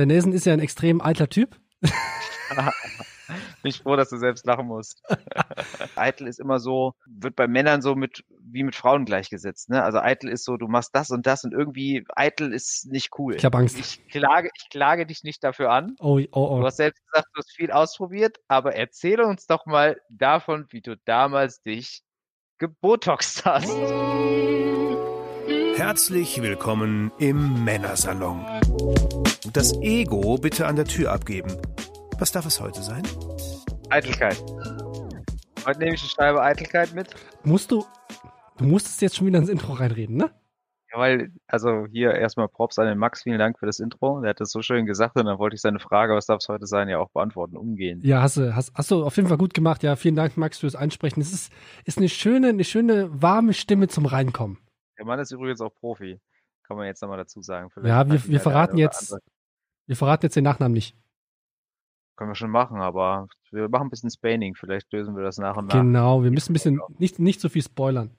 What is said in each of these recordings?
der Nelson ist ja ein extrem eitler Typ. Bin ich froh, dass du selbst lachen musst. eitel ist immer so, wird bei Männern so mit, wie mit Frauen gleichgesetzt, ne? Also eitel ist so, du machst das und das und irgendwie eitel ist nicht cool. Ich habe Angst. Ich klage, ich klage dich nicht dafür an. Oh, oh, Du oh. hast selbst gesagt, du hast viel ausprobiert, aber erzähle uns doch mal davon, wie du damals dich gebotoxt hast. Herzlich willkommen im Männersalon. Das Ego bitte an der Tür abgeben. Was darf es heute sein? Eitelkeit. Heute nehme ich eine Scheibe Eitelkeit mit. Musst du, du musstest jetzt schon wieder ins Intro reinreden, ne? Ja, weil, also hier erstmal Props an den Max, vielen Dank für das Intro. Der hat das so schön gesagt und dann wollte ich seine Frage, was darf es heute sein, ja auch beantworten, umgehen. Ja, hast du, hast, hast du auf jeden Fall gut gemacht. Ja, vielen Dank, Max, fürs Einsprechen. Es ist, ist eine schöne, eine schöne, warme Stimme zum Reinkommen. Der Mann ist übrigens auch Profi. Kann man jetzt nochmal dazu sagen. Vielleicht Ja, wir, wir verraten jetzt, andere. wir verraten jetzt den Nachnamen nicht. Können wir schon machen, aber wir machen ein bisschen Spaining. Vielleicht lösen wir das nach und nach. Genau, wir müssen ein bisschen, nicht, nicht so viel spoilern.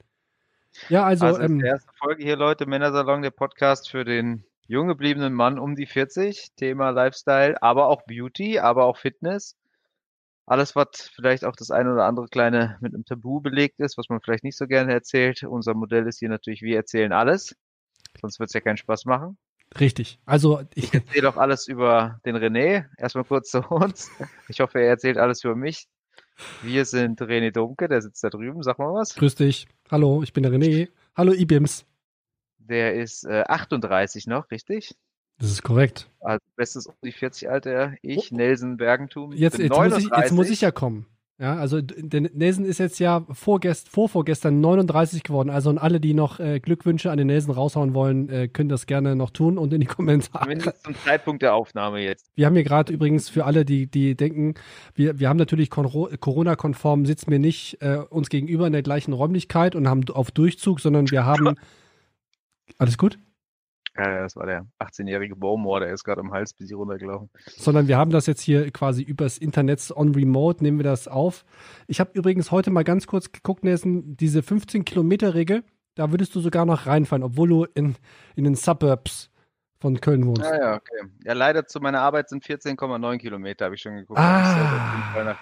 Ja, also, Also, ist ähm, die erste Folge hier, Leute, Männersalon, der Podcast für den jung gebliebenen Mann um die 40. Thema Lifestyle, aber auch Beauty, aber auch Fitness. Alles, was vielleicht auch das eine oder andere kleine mit einem Tabu belegt ist, was man vielleicht nicht so gerne erzählt. Unser Modell ist hier natürlich, wir erzählen alles. Sonst wird es ja keinen Spaß machen. richtig. Also, ich, Ich erzähle auch alles über den René. Erstmal kurz zu uns. Ich hoffe, er erzählt alles über mich. Wir sind René Domke, der sitzt da drüben. Sag mal was. grüß dich. Hallo, ich bin der René. Hallo, Ibims. Der ist äh, 38 noch, richtig? Das ist korrekt. Also bestes um die 40 Alter. Ich, Nelson Bergentum. Oh. Jetzt, jetzt, muss ich, jetzt 39. muss ich ja kommen. Ja, also der Nelson ist jetzt ja vorgest, vorvorgestern 39 geworden. Also und alle, die noch äh, Glückwünsche an den Nelson raushauen wollen, äh, können das gerne noch tun und in die Kommentare. Zumindest zum Zeitpunkt der Aufnahme jetzt. Wir haben hier gerade übrigens für alle, die, die denken, wir, wir haben natürlich Kon- Corona-konform, sitzen wir nicht äh, uns gegenüber in der gleichen Räumlichkeit und haben auf Durchzug, sondern wir haben. Alles gut? Ja, das war der 18-jährige Bowmore, der ist gerade am Hals bis hier runtergelaufen. sondern wir haben das jetzt hier quasi übers Internet on Remote, nehmen wir das auf. Ich habe übrigens heute mal ganz kurz geguckt, Nelson, diese 15-Kilometer-Regel, da würdest du sogar noch reinfallen, obwohl du in, in den Suburbs von Köln wohnst. Ja, ja, okay. Ja, leider zu meiner Arbeit sind 14,9 Kilometer, habe ich schon geguckt. Ah.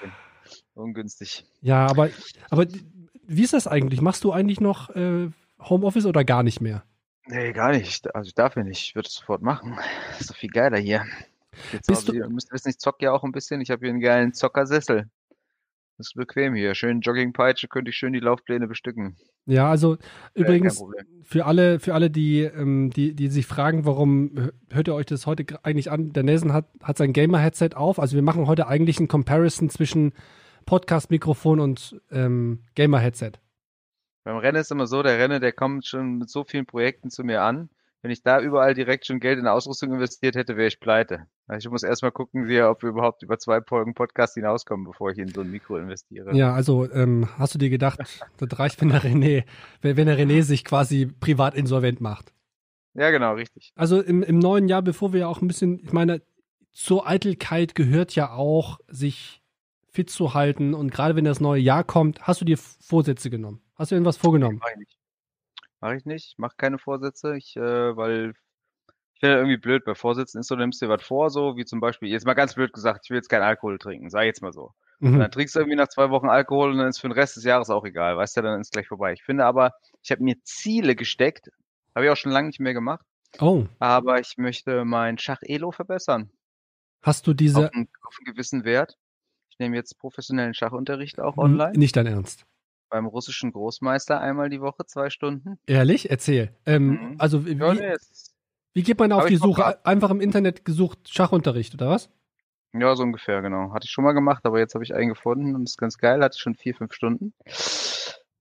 Ungünstig. Ja, aber, aber wie ist das eigentlich? Machst du eigentlich noch äh, Homeoffice oder gar nicht mehr? Nee, gar nicht. Also ich darf ja nicht. Ich würde es sofort machen. Das ist doch viel geiler hier. Jetzt Bist du müsst wissen, ich zock ja auch ein bisschen. Ich habe hier einen geilen Zockersessel. Das ist bequem hier. Schön Joggingpeitsche, könnte ich schön die Laufpläne bestücken. Ja, also Äh, übrigens, für alle, für alle, die, ähm, die, die sich fragen, warum hö- hört ihr euch das heute eigentlich an? Der Nelson hat, hat sein Gamer-Headset auf. Also wir machen heute eigentlich ein Comparison zwischen Podcast-Mikrofon und ähm, Gamer-Headset. Beim Rennen ist immer so, der Renner, der kommt schon mit so vielen Projekten zu mir an. Wenn ich da überall direkt schon Geld in Ausrüstung investiert hätte, wäre ich pleite. Also ich muss erstmal gucken, wie, ob wir überhaupt über zwei Folgen Podcast hinauskommen, bevor ich in so ein Mikro investiere. Ja, also ähm, hast du dir gedacht, das reicht, wenn der René, wenn, der René sich quasi privat insolvent macht. Ja, genau, richtig. Also im, im neuen Jahr, bevor wir ja auch ein bisschen, ich meine, zur Eitelkeit gehört ja auch, sich fit zu halten. Und gerade wenn das neue Jahr kommt, hast du dir Vorsätze genommen? Hast du irgendwas vorgenommen? Mach ich nicht. Mach ich nicht. Ich mach keine Vorsätze. Ich, äh, weil ich finde irgendwie blöd bei Vorsätzen ist so, du nimmst dir was vor, so wie zum Beispiel, jetzt mal ganz blöd gesagt, ich will jetzt keinen Alkohol trinken, sag jetzt mal so. Und Mhm. dann trinkst du irgendwie nach zwei Wochen Alkohol und dann ist für den Rest des Jahres auch egal, weißt du, dann ist gleich vorbei. Ich finde aber, ich habe mir Ziele gesteckt, habe ich auch schon lange nicht mehr gemacht, Oh, aber ich möchte mein Schach-Elo verbessern. hast du diese Auf einen, auf einen gewissen Wert. Ich nehme jetzt professionellen Schachunterricht auch online. nicht dein Ernst? Beim russischen Großmeister einmal die Woche, zwei Stunden. Ehrlich? Erzähl. Ähm, Mhm. Also wie, Ja, nee, es- wie geht man auf die ich Suche? Einfach im Internet gesucht Schachunterricht oder was? Ja, so ungefähr, genau. Hatte ich schon mal gemacht, aber jetzt habe ich einen gefunden und das ist ganz geil. Hatte schon vier, fünf Stunden.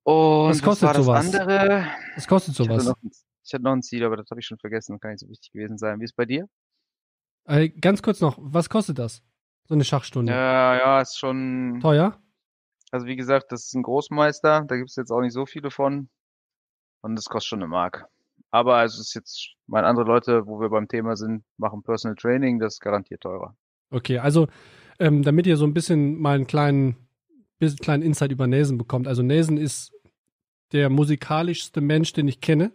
Und Was kostet war das sowas? andere? Was kostet Ich hatte, sowas? noch, ein- ich hatte noch ein Ziel, aber das habe ich schon vergessen. Kann nicht so wichtig gewesen sein. Wie ist bei dir? Äh, ganz kurz noch, was kostet das? So eine Schachstunde. Ja, ja, ist schon. Teuer? Also wie gesagt, das ist ein Großmeister. Da gibt es jetzt auch nicht so viele von. Und das kostet schon eine Mark. Aber es ist jetzt, meine andere Leute, wo wir beim Thema sind, machen Personal Training. Das ist garantiert teurer. Okay, also ähm, damit ihr so ein bisschen mal einen kleinen, bisschen kleinen Insight über Nelson bekommt. Also Nelson ist der musikalischste Mensch, den ich kenne.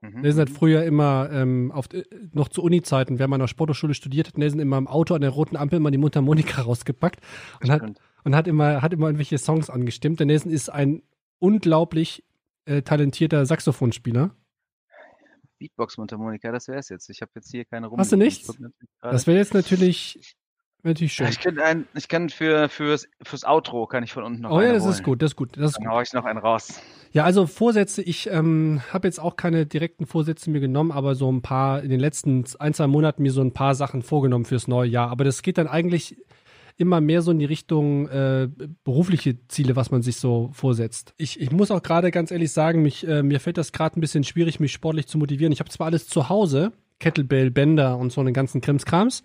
Mhm. Nelson hat früher immer ähm, auf, äh, noch zu Uni-Zeiten, wenn man an der Sporthochschule studiert hat, Nelson immer im Auto an der roten Ampel immer die Mundharmonika rausgepackt und hat, und hat immer hat immer irgendwelche Songs angestimmt. Der Nelson ist ein unglaublich äh, talentierter Saxophonspieler. Beatbox-Mundharmonika, das wäre es jetzt. Ich habe jetzt hier keine rum. Hast du nichts? Das wäre jetzt natürlich Natürlich schön. Ich kann, ein, ich kann für, fürs, fürs Outro kann ich von unten noch Oh ja, das holen. ist gut, das ist gut. Das ist Dann gut. hau ich noch einen raus. Ja, also Vorsätze, ich ähm, habe jetzt auch keine direkten Vorsätze mir genommen, aber so ein paar, in den letzten ein, zwei Monaten mir so ein paar Sachen vorgenommen fürs neue Jahr. Aber das geht dann eigentlich immer mehr so in die Richtung äh, berufliche Ziele, was man sich so vorsetzt. Ich, ich muss auch gerade ganz ehrlich sagen, mich, äh, mir fällt das gerade ein bisschen schwierig, mich sportlich zu motivieren. Ich habe zwar alles zu Hause, Kettlebell, Bänder und so einen ganzen Krimskrams.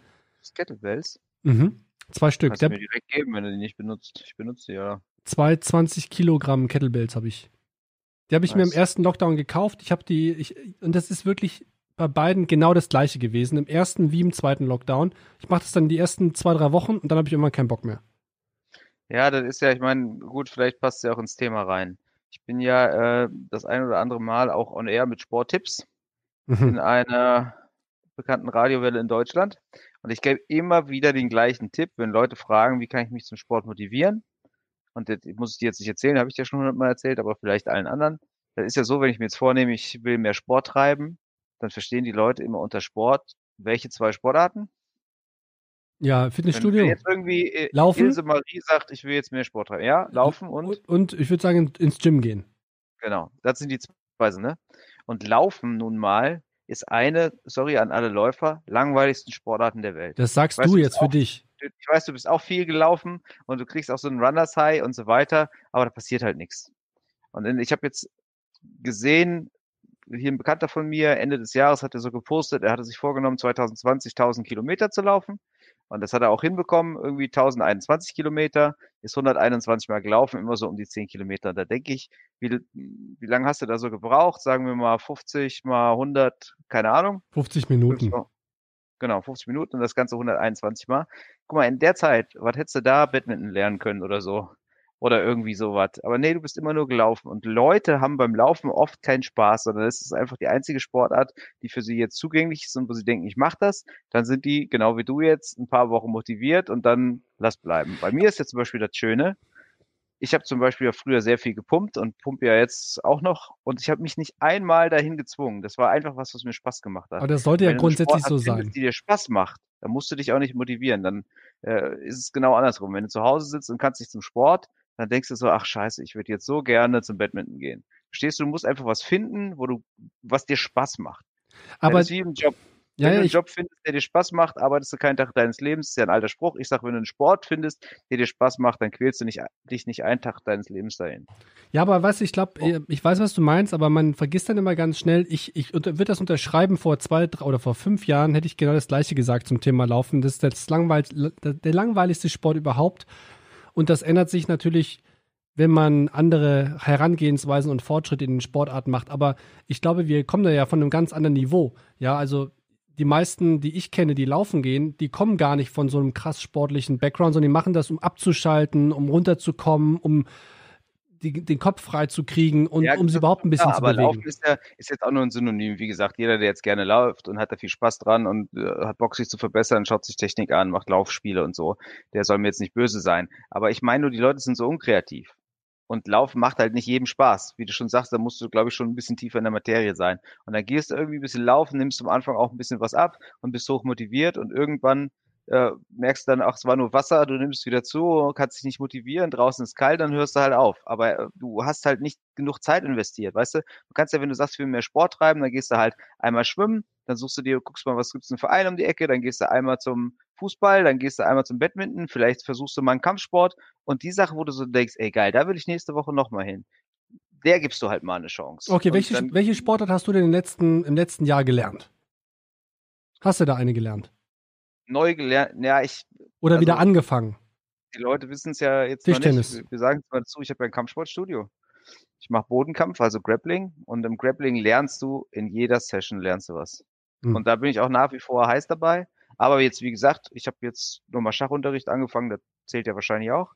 Kettlebells? Mhm. Zwei Stück. Kannst du mir direkt geben, wenn du die nicht benutzt. Ich benutze die, ja. Zwei 20 Kilogramm Kettlebells habe ich. Die habe ich nice. mir im ersten Lockdown gekauft. Ich habe die, ich, und das ist wirklich bei beiden genau das gleiche gewesen. Im ersten wie im zweiten Lockdown. Ich mache das dann die ersten zwei, drei Wochen und dann habe ich immer keinen Bock mehr. Ja, das ist ja, ich meine, gut, vielleicht passt es ja auch ins Thema rein. Ich bin ja äh, das ein oder andere Mal auch on air mit Sporttipps mhm. in einer bekannten Radiowelle in Deutschland. Und ich gebe immer wieder den gleichen Tipp, wenn Leute fragen, wie kann ich mich zum Sport motivieren? Und das muss ich dir jetzt nicht erzählen, habe ich dir schon hundertmal erzählt, aber vielleicht allen anderen. Das ist ja so, wenn ich mir jetzt vornehme, ich will mehr Sport treiben, dann verstehen die Leute immer unter Sport, welche zwei Sportarten? Ja, Fitnessstudio. Wenn jetzt irgendwie äh, laufen. Ilse Marie sagt, ich will jetzt mehr Sport treiben. Ja, laufen und? Und, und ich würde sagen, ins Gym gehen. Genau, das sind die zwei Weise, ne? Und laufen nun mal ist eine, sorry an alle Läufer, langweiligsten Sportarten der Welt. Das sagst weißt, du jetzt für dich. Ich weiß, du bist auch viel gelaufen und du kriegst auch so einen Runners High und so weiter, aber da passiert halt nichts. Und ich habe jetzt gesehen, hier ein Bekannter von mir, Ende des Jahres hat er so gepostet, er hatte sich vorgenommen, 2020 1000 Kilometer zu laufen. Und das hat er auch hinbekommen, irgendwie 1021 Kilometer, ist 121 Mal gelaufen, immer so um die 10 Kilometer. Da denke ich, wie, wie lange hast du da so gebraucht? Sagen wir mal 50 mal 100, keine Ahnung. 50 Minuten. Genau, 50 Minuten und das Ganze 121 Mal. Guck mal, in der Zeit, was hättest du da Badminton lernen können oder so? Oder irgendwie sowas. Aber nee, du bist immer nur gelaufen. Und Leute haben beim Laufen oft keinen Spaß, sondern es ist einfach die einzige Sportart, die für sie jetzt zugänglich ist und wo sie denken, ich mache das. Dann sind die, genau wie du jetzt, ein paar Wochen motiviert und dann lass bleiben. Bei mir ist jetzt zum Beispiel das Schöne, ich habe zum Beispiel ja früher sehr viel gepumpt und pumpe ja jetzt auch noch und ich habe mich nicht einmal dahin gezwungen. Das war einfach was, was mir Spaß gemacht hat. Aber das sollte ja grundsätzlich so sein. Findest, die dir Spaß macht, dann musst du dich auch nicht motivieren. Dann äh, ist es genau andersrum. Wenn du zu Hause sitzt und kannst dich zum Sport, dann denkst du so, ach scheiße, ich würde jetzt so gerne zum Badminton gehen. Verstehst du, du musst einfach was finden, wo du, was dir Spaß macht. Aber das ist wie im Job. Wenn ja, du einen Job findest, der dir Spaß macht, arbeitest du keinen Tag deines Lebens. Das ist ja ein alter Spruch. Ich sage, wenn du einen Sport findest, der dir Spaß macht, dann quälst du nicht, dich nicht einen Tag deines Lebens dahin. Ja, aber weißt du, ich glaube, oh. ich weiß, was du meinst, aber man vergisst dann immer ganz schnell, ich, ich würde das unterschreiben, vor zwei drei, oder vor fünf Jahren hätte ich genau das gleiche gesagt zum Thema Laufen. Das ist das langweil, der langweiligste Sport überhaupt. Und das ändert sich natürlich wenn man andere Herangehensweisen und Fortschritte in den Sportarten macht. Aber ich glaube, wir kommen da ja von einem ganz anderen Niveau. Ja, also die meisten, die ich kenne, die laufen gehen, die kommen gar nicht von so einem krass sportlichen Background, sondern die machen das, um abzuschalten, um runterzukommen, um die, den Kopf frei zu kriegen und ja, um sie überhaupt ein bisschen ja, zu bewegen. Aber Laufen ist ja ist jetzt auch nur ein Synonym. Wie gesagt, jeder, der jetzt gerne läuft und hat da viel Spaß dran und äh, hat Bock, sich zu verbessern, schaut sich Technik an, macht Laufspiele und so, der soll mir jetzt nicht böse sein. Aber ich meine nur, die Leute sind so unkreativ. Und Laufen macht halt nicht jedem Spaß. Wie du schon sagst, da musst du, glaube ich, schon ein bisschen tiefer in der Materie sein. Und dann gehst du irgendwie ein bisschen laufen, nimmst am Anfang auch ein bisschen was ab und bist hoch motiviert und irgendwann äh, merkst dann, ach, es war nur Wasser, du nimmst wieder zu, kannst dich nicht motivieren, draußen ist kalt, dann hörst du halt auf. Aber äh, du hast halt nicht genug Zeit investiert, weißt du? Du kannst ja, wenn du sagst, wir will mehr Sport treiben, dann gehst du halt einmal schwimmen, dann suchst du dir, guckst mal, was gibt's denn für einen um die Ecke, dann gehst du einmal zum Fußball, dann gehst du einmal zum Badminton, vielleicht versuchst du mal einen Kampfsport und die Sache, wo du so denkst, ey geil, da will ich nächste Woche nochmal hin. Der gibst du halt mal eine Chance. Okay, welche, welche Sportart hast du denn im letzten, im letzten Jahr gelernt? Hast du da eine gelernt? Neu gelernt, ja, ich. Oder also, wieder angefangen. Die Leute wissen es ja jetzt noch nicht. Wir sagen es mal dazu, ich habe ja ein Kampfsportstudio. Ich mache Bodenkampf, also Grappling. Und im Grappling lernst du, in jeder Session lernst du was. Hm. Und da bin ich auch nach wie vor heiß dabei. Aber jetzt, wie gesagt, ich habe jetzt nochmal Schachunterricht angefangen, das zählt ja wahrscheinlich auch.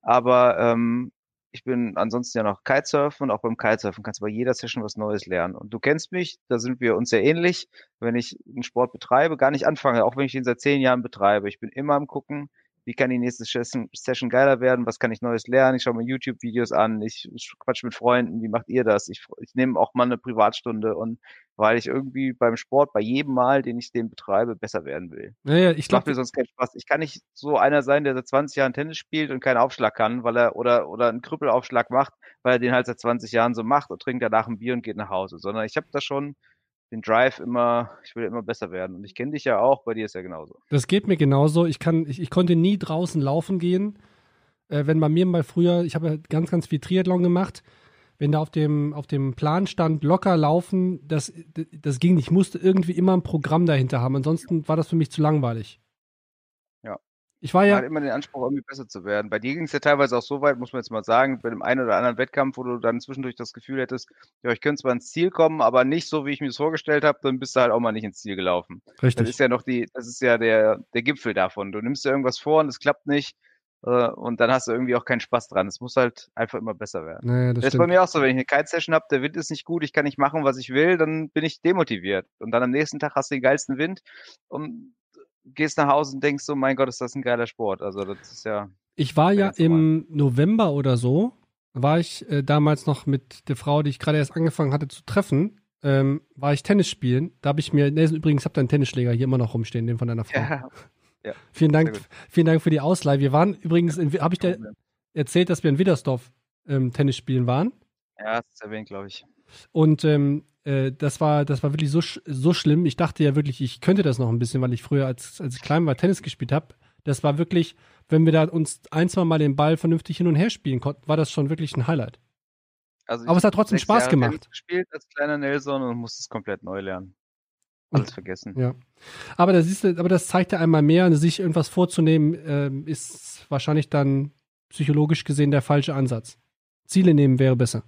Aber ähm, ich bin ansonsten ja noch Kitesurfen und auch beim Kitesurfen kannst du bei jeder Session was Neues lernen. Und du kennst mich, da sind wir uns sehr ähnlich. Wenn ich einen Sport betreibe, gar nicht anfange, auch wenn ich ihn seit zehn Jahren betreibe. Ich bin immer am gucken, wie kann die nächste Session geiler werden, was kann ich Neues lernen, ich schaue mir YouTube-Videos an, ich quatsch mit Freunden, wie macht ihr das? Ich, ich nehme auch mal eine Privatstunde und weil ich irgendwie beim Sport bei jedem Mal, den ich den betreibe, besser werden will. Ja, ja, ich glaube, mir sonst keinen Spaß. Ich kann nicht so einer sein, der seit 20 Jahren Tennis spielt und keinen Aufschlag kann, weil er oder oder einen Krüppelaufschlag macht, weil er den halt seit 20 Jahren so macht und trinkt danach ein Bier und geht nach Hause, sondern ich habe da schon den Drive immer, ich will immer besser werden. Und ich kenne dich ja auch, bei dir ist ja genauso. Das geht mir genauso. Ich kann, ich, ich konnte nie draußen laufen gehen. Äh, wenn bei mir mal früher, ich habe ganz, ganz viel Triathlon gemacht, wenn da auf dem, auf dem Plan stand, locker laufen, das, das ging nicht. Ich musste irgendwie immer ein Programm dahinter haben. Ansonsten war das für mich zu langweilig. Ich war ja. Man hat immer den Anspruch, irgendwie besser zu werden. Bei dir ging es ja teilweise auch so weit, muss man jetzt mal sagen, bei dem einen oder anderen Wettkampf, wo du dann zwischendurch das Gefühl hättest, ja, ich könnte zwar ins Ziel kommen, aber nicht so, wie ich mir das vorgestellt habe, dann bist du halt auch mal nicht ins Ziel gelaufen. Richtig. Das ist ja noch die, das ist ja der, der Gipfel davon. Du nimmst dir irgendwas vor und es klappt nicht. Äh, und dann hast du irgendwie auch keinen Spaß dran. Es muss halt einfach immer besser werden. Naja, das, das ist bei mir auch so, wenn ich eine Kite-Session habe, der Wind ist nicht gut, ich kann nicht machen, was ich will, dann bin ich demotiviert. Und dann am nächsten Tag hast du den geilsten Wind und gehst nach Hause und denkst so, mein Gott, ist das ein geiler Sport. Also das ist ja. Ich war ja im November oder so, war ich äh, damals noch mit der Frau, die ich gerade erst angefangen hatte zu treffen, ähm, war ich Tennis spielen. Da habe ich mir, ne, übrigens, habe deinen Tennisschläger hier immer noch rumstehen, den von deiner Frau. Ja. ja. Vielen Dank, vielen Dank für die Ausleihe. Wir waren übrigens, habe ich dir erzählt, dass wir in Widdersdorf ähm, Tennis spielen waren? Ja, das ist erwähnt, glaube ich. Und ähm, äh, das war, das war wirklich so, so schlimm. Ich dachte ja wirklich, ich könnte das noch ein bisschen, weil ich früher, als, als ich klein war, Tennis gespielt habe. Das war wirklich, wenn wir da uns ein, zwei Mal den Ball vernünftig hin und her spielen konnten, war das schon wirklich ein Highlight. Also Aber es hat trotzdem Spaß Jahre gemacht. Ich gespielt als kleiner Nelson und musste es komplett neu lernen. Alles vergessen. Ja. Aber das, ist, aber das zeigt ja einmal mehr, sich irgendwas vorzunehmen, äh, ist wahrscheinlich dann psychologisch gesehen der falsche Ansatz. Ziele nehmen wäre besser.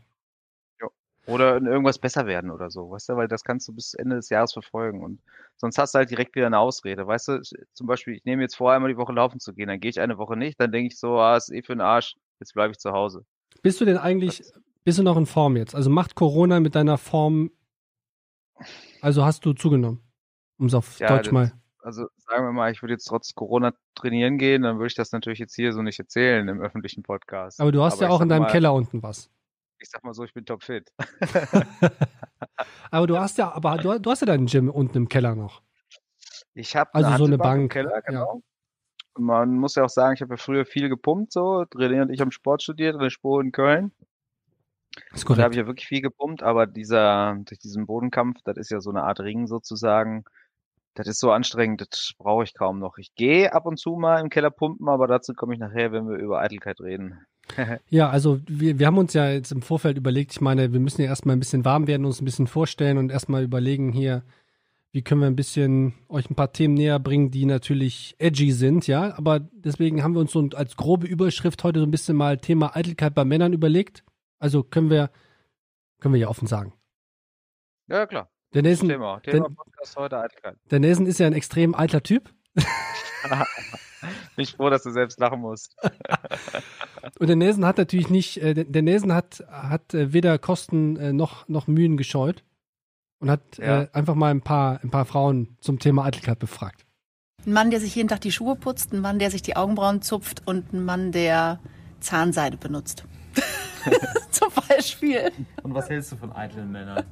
Oder in irgendwas besser werden oder so, weißt du, weil das kannst du bis Ende des Jahres verfolgen und sonst hast du halt direkt wieder eine Ausrede, weißt du, zum Beispiel, ich nehme jetzt vor, einmal die Woche laufen zu gehen, dann gehe ich eine Woche nicht, dann denke ich so, ah, ist eh für den Arsch, jetzt bleibe ich zu Hause. Bist du denn eigentlich, bist du noch in Form jetzt? Also macht Corona mit deiner Form, also hast du zugenommen, um es auf ja, Deutsch das, mal. Also sagen wir mal, ich würde jetzt trotz Corona trainieren gehen, dann würde ich das natürlich jetzt hier so nicht erzählen im öffentlichen Podcast. Aber du hast Aber ja auch in deinem mal, Keller unten was ich sag mal so, ich bin topfit. aber du hast ja, aber du, du, hast ja deinen Gym unten im Keller noch. Ich habe also so eine Bank. Im Keller, genau. Ja. Man muss ja auch sagen, ich habe ja früher viel gepumpt, so. René und ich haben Sport studiert in der Spur in Köln. Das ist korrekt. Da habe ich ja wirklich viel gepumpt, aber dieser, durch diesen Bodenkampf, das ist ja so eine Art Ring sozusagen. Das ist so anstrengend, das brauche ich kaum noch. Ich gehe ab und zu mal im Keller pumpen, aber dazu komme ich nachher, wenn wir über Eitelkeit reden. ja, also wir, wir haben uns ja jetzt im Vorfeld überlegt, ich meine, wir müssen ja erstmal ein bisschen warm werden, uns ein bisschen vorstellen und erstmal überlegen hier, wie können wir ein bisschen euch ein paar Themen näher bringen, die natürlich edgy sind, ja. Aber deswegen haben wir uns so als grobe Überschrift heute so ein bisschen mal Thema Eitelkeit bei Männern überlegt. Also können wir, können wir ja offen sagen. Ja, klar. Der Nelson, Thema. Thema der, Podcast heute Eitelkeit. Der Nelson ist ja ein extrem alter Typ. Bin ich froh, dass du selbst lachen musst. Und der Nelson hat natürlich nicht, äh, der Nelson hat, hat äh, weder Kosten äh, noch, noch Mühen gescheut und hat ja. äh, einfach mal ein paar, ein paar Frauen zum Thema Eitelkeit befragt. Ein Mann, der sich jeden Tag die Schuhe putzt, ein Mann, der sich die Augenbrauen zupft und ein Mann, der Zahnseide benutzt. zum Beispiel. Und was hältst du von eitlen Männern?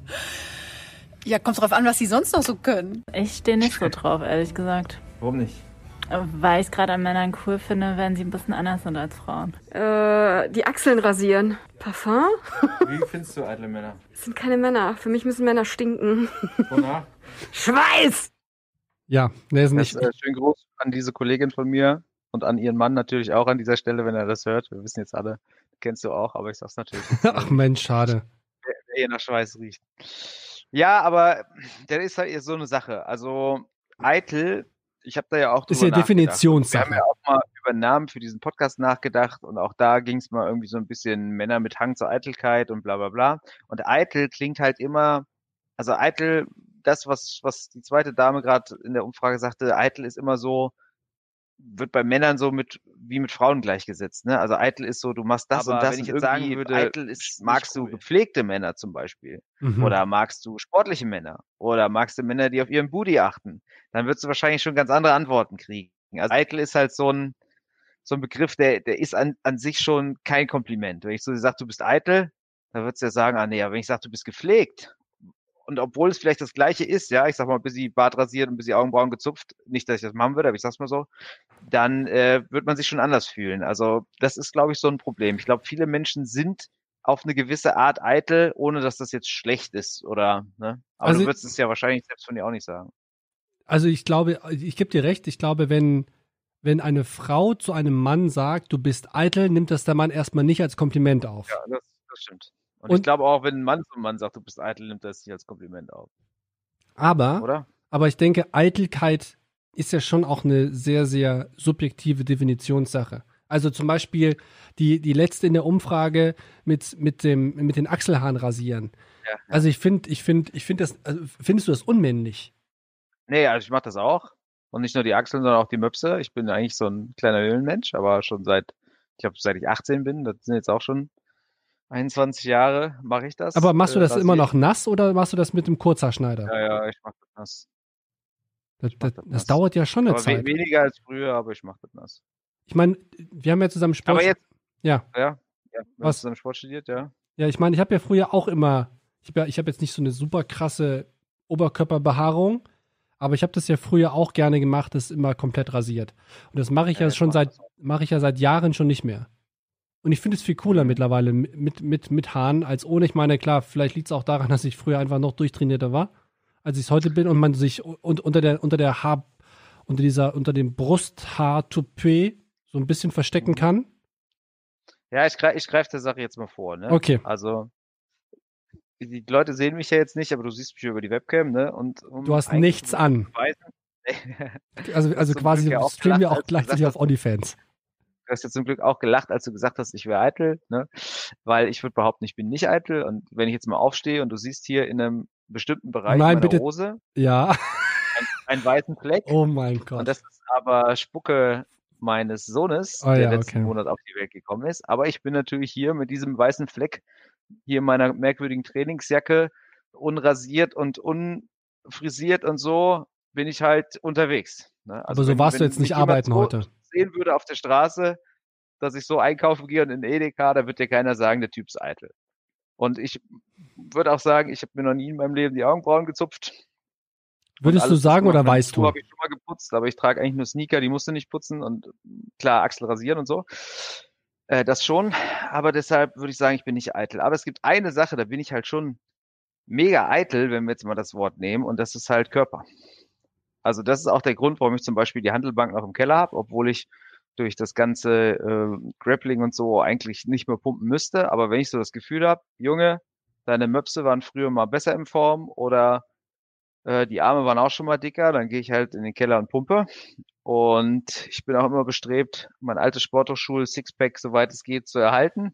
Ja, kommt drauf an, was sie sonst noch so können. Ich stehe nicht so drauf, ehrlich gesagt. Warum nicht? Weil ich es gerade an Männern cool finde, wenn sie ein bisschen anders sind als Frauen. Äh, die Achseln rasieren. Parfum? Wie findest du eitle Männer? Das sind keine Männer. Für mich müssen Männer stinken. Wonach? Schweiß! Ja, der ist nicht. Das, äh, schön groß an diese Kollegin von mir und an ihren Mann natürlich auch an dieser Stelle, wenn er das hört. Wir wissen jetzt alle, kennst du auch, aber ich sag's natürlich. Ach Mensch, schade. Wer, wer hier nach Schweiß riecht. Ja, aber der ist halt so eine Sache. Also eitel ich habe da ja auch ist ja Definitionssache. Wir haben ja auch mal über Namen für diesen Podcast nachgedacht und auch da ging es mal irgendwie so ein bisschen Männer mit Hang zur Eitelkeit und bla bla bla. Und eitel klingt halt immer, also eitel, das, was, was die zweite Dame gerade in der Umfrage sagte, eitel ist immer so, wird bei Männern so mit wie mit Frauen gleichgesetzt. Ne? Also eitel ist so, du machst das Aber und das. wenn ich jetzt sagen irgendwie würde, eitel ist magst du cool. gepflegte Männer zum Beispiel. Mhm. Oder magst du sportliche Männer? Oder magst du Männer, die auf ihren Booty achten? Dann wirst du wahrscheinlich schon ganz andere Antworten kriegen. Also eitel ist halt so ein, so ein Begriff, der, der ist an, an sich schon kein Kompliment. Wenn ich so sage, du bist eitel, dann würdest du ja sagen, ah nee, aber wenn ich sage, du bist gepflegt, und obwohl es vielleicht das Gleiche ist, ja, ich sag mal, ein bisschen Bart rasiert und ein bisschen Augenbrauen gezupft, nicht, dass ich das machen würde, aber ich sag's mal so, dann äh, wird man sich schon anders fühlen. Also das ist, glaube ich, so ein Problem. Ich glaube, viele Menschen sind auf eine gewisse Art eitel, ohne dass das jetzt schlecht ist, oder, ne? Aber Also- du würdest es ja wahrscheinlich selbst von dir auch nicht sagen. Also ich glaube, ich gebe dir recht, ich glaube, wenn, wenn eine Frau zu einem Mann sagt, du bist eitel, nimmt das der Mann erstmal nicht als Kompliment auf. Ja, das, das stimmt. Und, Und- ich glaube auch, wenn ein Mann zum Mann sagt, du bist eitel, nimmt er es nicht als Kompliment auf, Aber, oder? aber ich denke, Eitelkeit ist ja schon auch eine sehr, sehr subjektive Definitionssache. Also zum Beispiel die, die letzte in der Umfrage mit, mit, dem, mit den Achselhaaren rasieren. Ja, ja. Also ich finde, ich finde, ich finde das, also findest du das unmännlich? Nee, also ich mache das auch. Und nicht nur die Achseln, sondern auch die Möpse. Ich bin eigentlich so ein kleiner Höhlenmensch, aber schon seit, ich glaube, seit ich 18 bin, das sind jetzt auch schon 21 Jahre, mache ich das. Aber machst du äh, das immer rasiere noch nass oder machst du das mit dem Kurzhaarschneider? Ja, ja, ich mache das nass. das, das, das dauert ja schon eine Aber Zeit. weniger als früher, aber ich mache das nass. Ich meine, wir haben ja zusammen Sport. Aber jetzt, ja, ja, ja, wir haben Was? zusammen Sport studiert, ja. ja, ich meine, ich habe ja früher auch immer, ich habe ja, habe jetzt nicht so eine super krasse Oberkörperbehaarung, aber ich habe das ja früher auch gerne gemacht, das immer komplett rasiert. Und das mache ich ja, Ja, schon seit, mache ich ja seit Jahren schon nicht mehr. Und ich finde es viel cooler Mhm. mittlerweile mit, mit, mit Haaren als ohne. Ich meine, klar, vielleicht liegt es auch daran, dass ich früher einfach noch durchtrainierter war, als ich es heute bin und man sich un- unter der, unter der Haar, unter dieser, unter dem Brusthaar-Toupet so ein bisschen verstecken Mhm. kann. Ja, ich greife ich greif der Sache jetzt mal vor, ne? Okay. Also, die Leute sehen mich ja jetzt nicht, aber du siehst mich über die Webcam, ne? Und um Du hast nichts an. beweisen- Also, also quasi ja auch streamen wir auch gleichzeitig auf OnlyFans. Du hast ja zum Glück auch gelacht, als du gesagt hast, ich wäre eitel, ne? Weil ich würde behaupten, ich bin nicht eitel. Und wenn ich jetzt mal aufstehe und du siehst hier in einem bestimmten Bereich Nein, meiner bitte. Hose Ja. einen weißen Fleck. Oh mein Gott. Und das ist aber Spucke meines Sohnes, Oh der ja, letzten okay. Monat auf die Welt gekommen ist. Aber ich bin natürlich hier mit diesem weißen Fleck hier in meiner merkwürdigen Trainingsjacke unrasiert und unfrisiert und so bin ich halt unterwegs. Ne? Aber so warst du jetzt nicht arbeiten so heute. Sehen würde auf der Straße, dass ich so einkaufen gehe und in Edeka, da wird dir keiner sagen, der Typ ist eitel. Und ich würde auch sagen, ich habe mir noch nie in meinem Leben die Augenbrauen gezupft. Würdest du sagen oder weißt du? habe ich schon mal geputzt, aber ich trage eigentlich nur Sneaker, die musst du nicht putzen und klar, Achsel rasieren und so. Äh, das schon, aber deshalb würde ich sagen, ich bin nicht eitel. Aber es gibt eine Sache, da bin ich halt schon mega eitel, wenn wir jetzt mal das Wort nehmen, und das ist halt Körper. Also das ist auch der Grund, warum ich zum Beispiel die Handelbank noch im Keller habe, obwohl ich durch das ganze äh, Grappling und so eigentlich nicht mehr pumpen müsste. Aber wenn ich so das Gefühl habe, Junge, deine Möpse waren früher mal besser in Form oder äh, die Arme waren auch schon mal dicker, dann gehe ich halt in den Keller und pumpe. Und ich bin auch immer bestrebt, mein altes Sporthochschul Sixpack, soweit es geht, zu erhalten.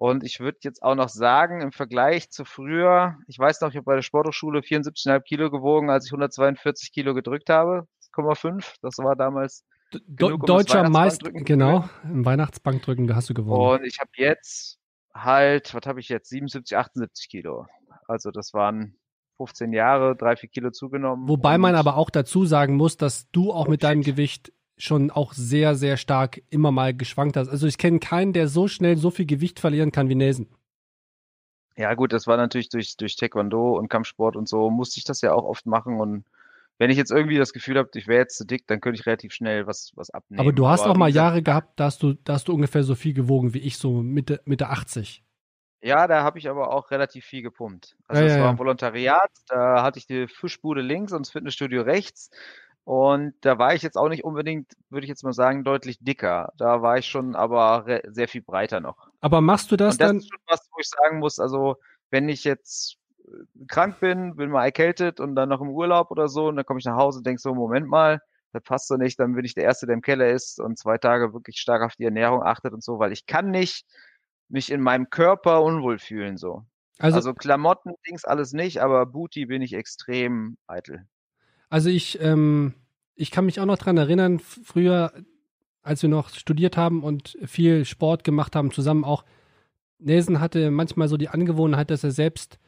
Und ich würde jetzt auch noch sagen, im Vergleich zu früher, ich weiß noch, ich habe bei der Sporthochschule 74,5 Kilo gewogen, als ich 142 Kilo gedrückt habe. 5, das war damals Do genug, um Deutscher Meister, genau, im Weihnachtsbankdrücken, da hast du gewonnen. Und ich habe jetzt halt, was habe ich jetzt? 77, 78 Kilo. Also das waren 15 Jahre, drei, vier Kilo zugenommen. Wobei man aber auch dazu sagen muss, dass du auch Oh, mit deinem. Gewicht schon auch sehr, sehr stark immer mal geschwankt hast. Also ich kenne keinen, der so schnell so viel Gewicht verlieren kann wie Nelson. Ja gut, das war natürlich durch, durch Taekwondo und Kampfsport und so, musste ich das ja auch oft machen. Und wenn ich jetzt irgendwie das Gefühl habe, ich wäre jetzt zu dick, dann könnte ich relativ schnell was, was abnehmen. Aber du hast auch wie mal Jahre gehabt, da hast du, da hast du ungefähr so viel gewogen wie ich, so Mitte, Mitte 80. Ja, da habe ich aber auch relativ viel gepumpt. Also es ja, war ja. ein Volontariat, da hatte ich die Fischbude links und das Fitnessstudio rechts. Und da war ich jetzt auch nicht unbedingt, würde ich jetzt mal sagen, deutlich dicker. Da war ich schon aber sehr viel breiter noch. Aber machst du das und das dann? ist schon was, wo ich sagen muss, also wenn ich jetzt äh, krank bin, bin mal erkältet und dann noch im Urlaub oder so, und dann komme ich nach Hause und denk so, Moment mal, das passt so nicht, dann bin ich der Erste, der im Keller ist und zwei Tage wirklich stark auf die Ernährung achtet und so, weil ich kann nicht mich in meinem Körper unwohl fühlen so. Also, Also, Klamotten, Dings, alles nicht, aber Booty bin ich extrem eitel. Also ich, ähm, ich kann mich auch noch dran erinnern, früher, als wir noch studiert haben und viel Sport gemacht haben, zusammen auch, Nelson hatte manchmal so die Angewohnheit, dass er selbst,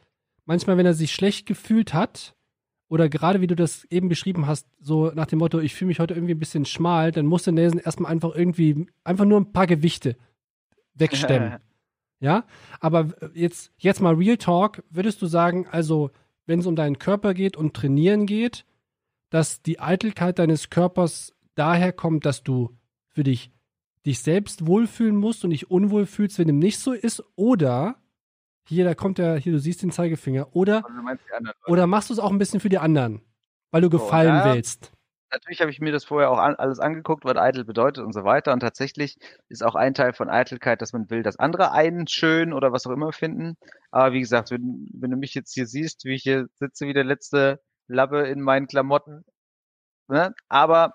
manchmal, wenn er sich schlecht gefühlt hat, oder gerade wie du das eben beschrieben hast, so nach dem Motto, ich fühle mich heute irgendwie ein bisschen schmal, dann musste Nelson erstmal einfach irgendwie, einfach nur ein paar Gewichte wegstemmen. Ja, aber jetzt, jetzt mal Real Talk, würdest du sagen, also, wenn es um deinen Körper geht und trainieren geht, dass die Eitelkeit deines Körpers daher kommt, dass du für dich dich selbst wohlfühlen musst und dich unwohl fühlst, wenn dem nicht so ist, oder hier, da kommt der, hier, du siehst den Zeigefinger, oder, Also meinst anderen oder machst du es auch ein bisschen für die anderen, weil du So, gefallen ja. willst? Natürlich habe ich mir das vorher auch an, alles angeguckt, was eitel bedeutet und so weiter. Und tatsächlich ist auch ein Teil von Eitelkeit, dass man will, dass andere einen schön oder was auch immer finden. Aber wie gesagt, wenn, wenn du mich jetzt hier siehst, wie ich hier sitze wie der letzte Labbe in meinen Klamotten, ne? aber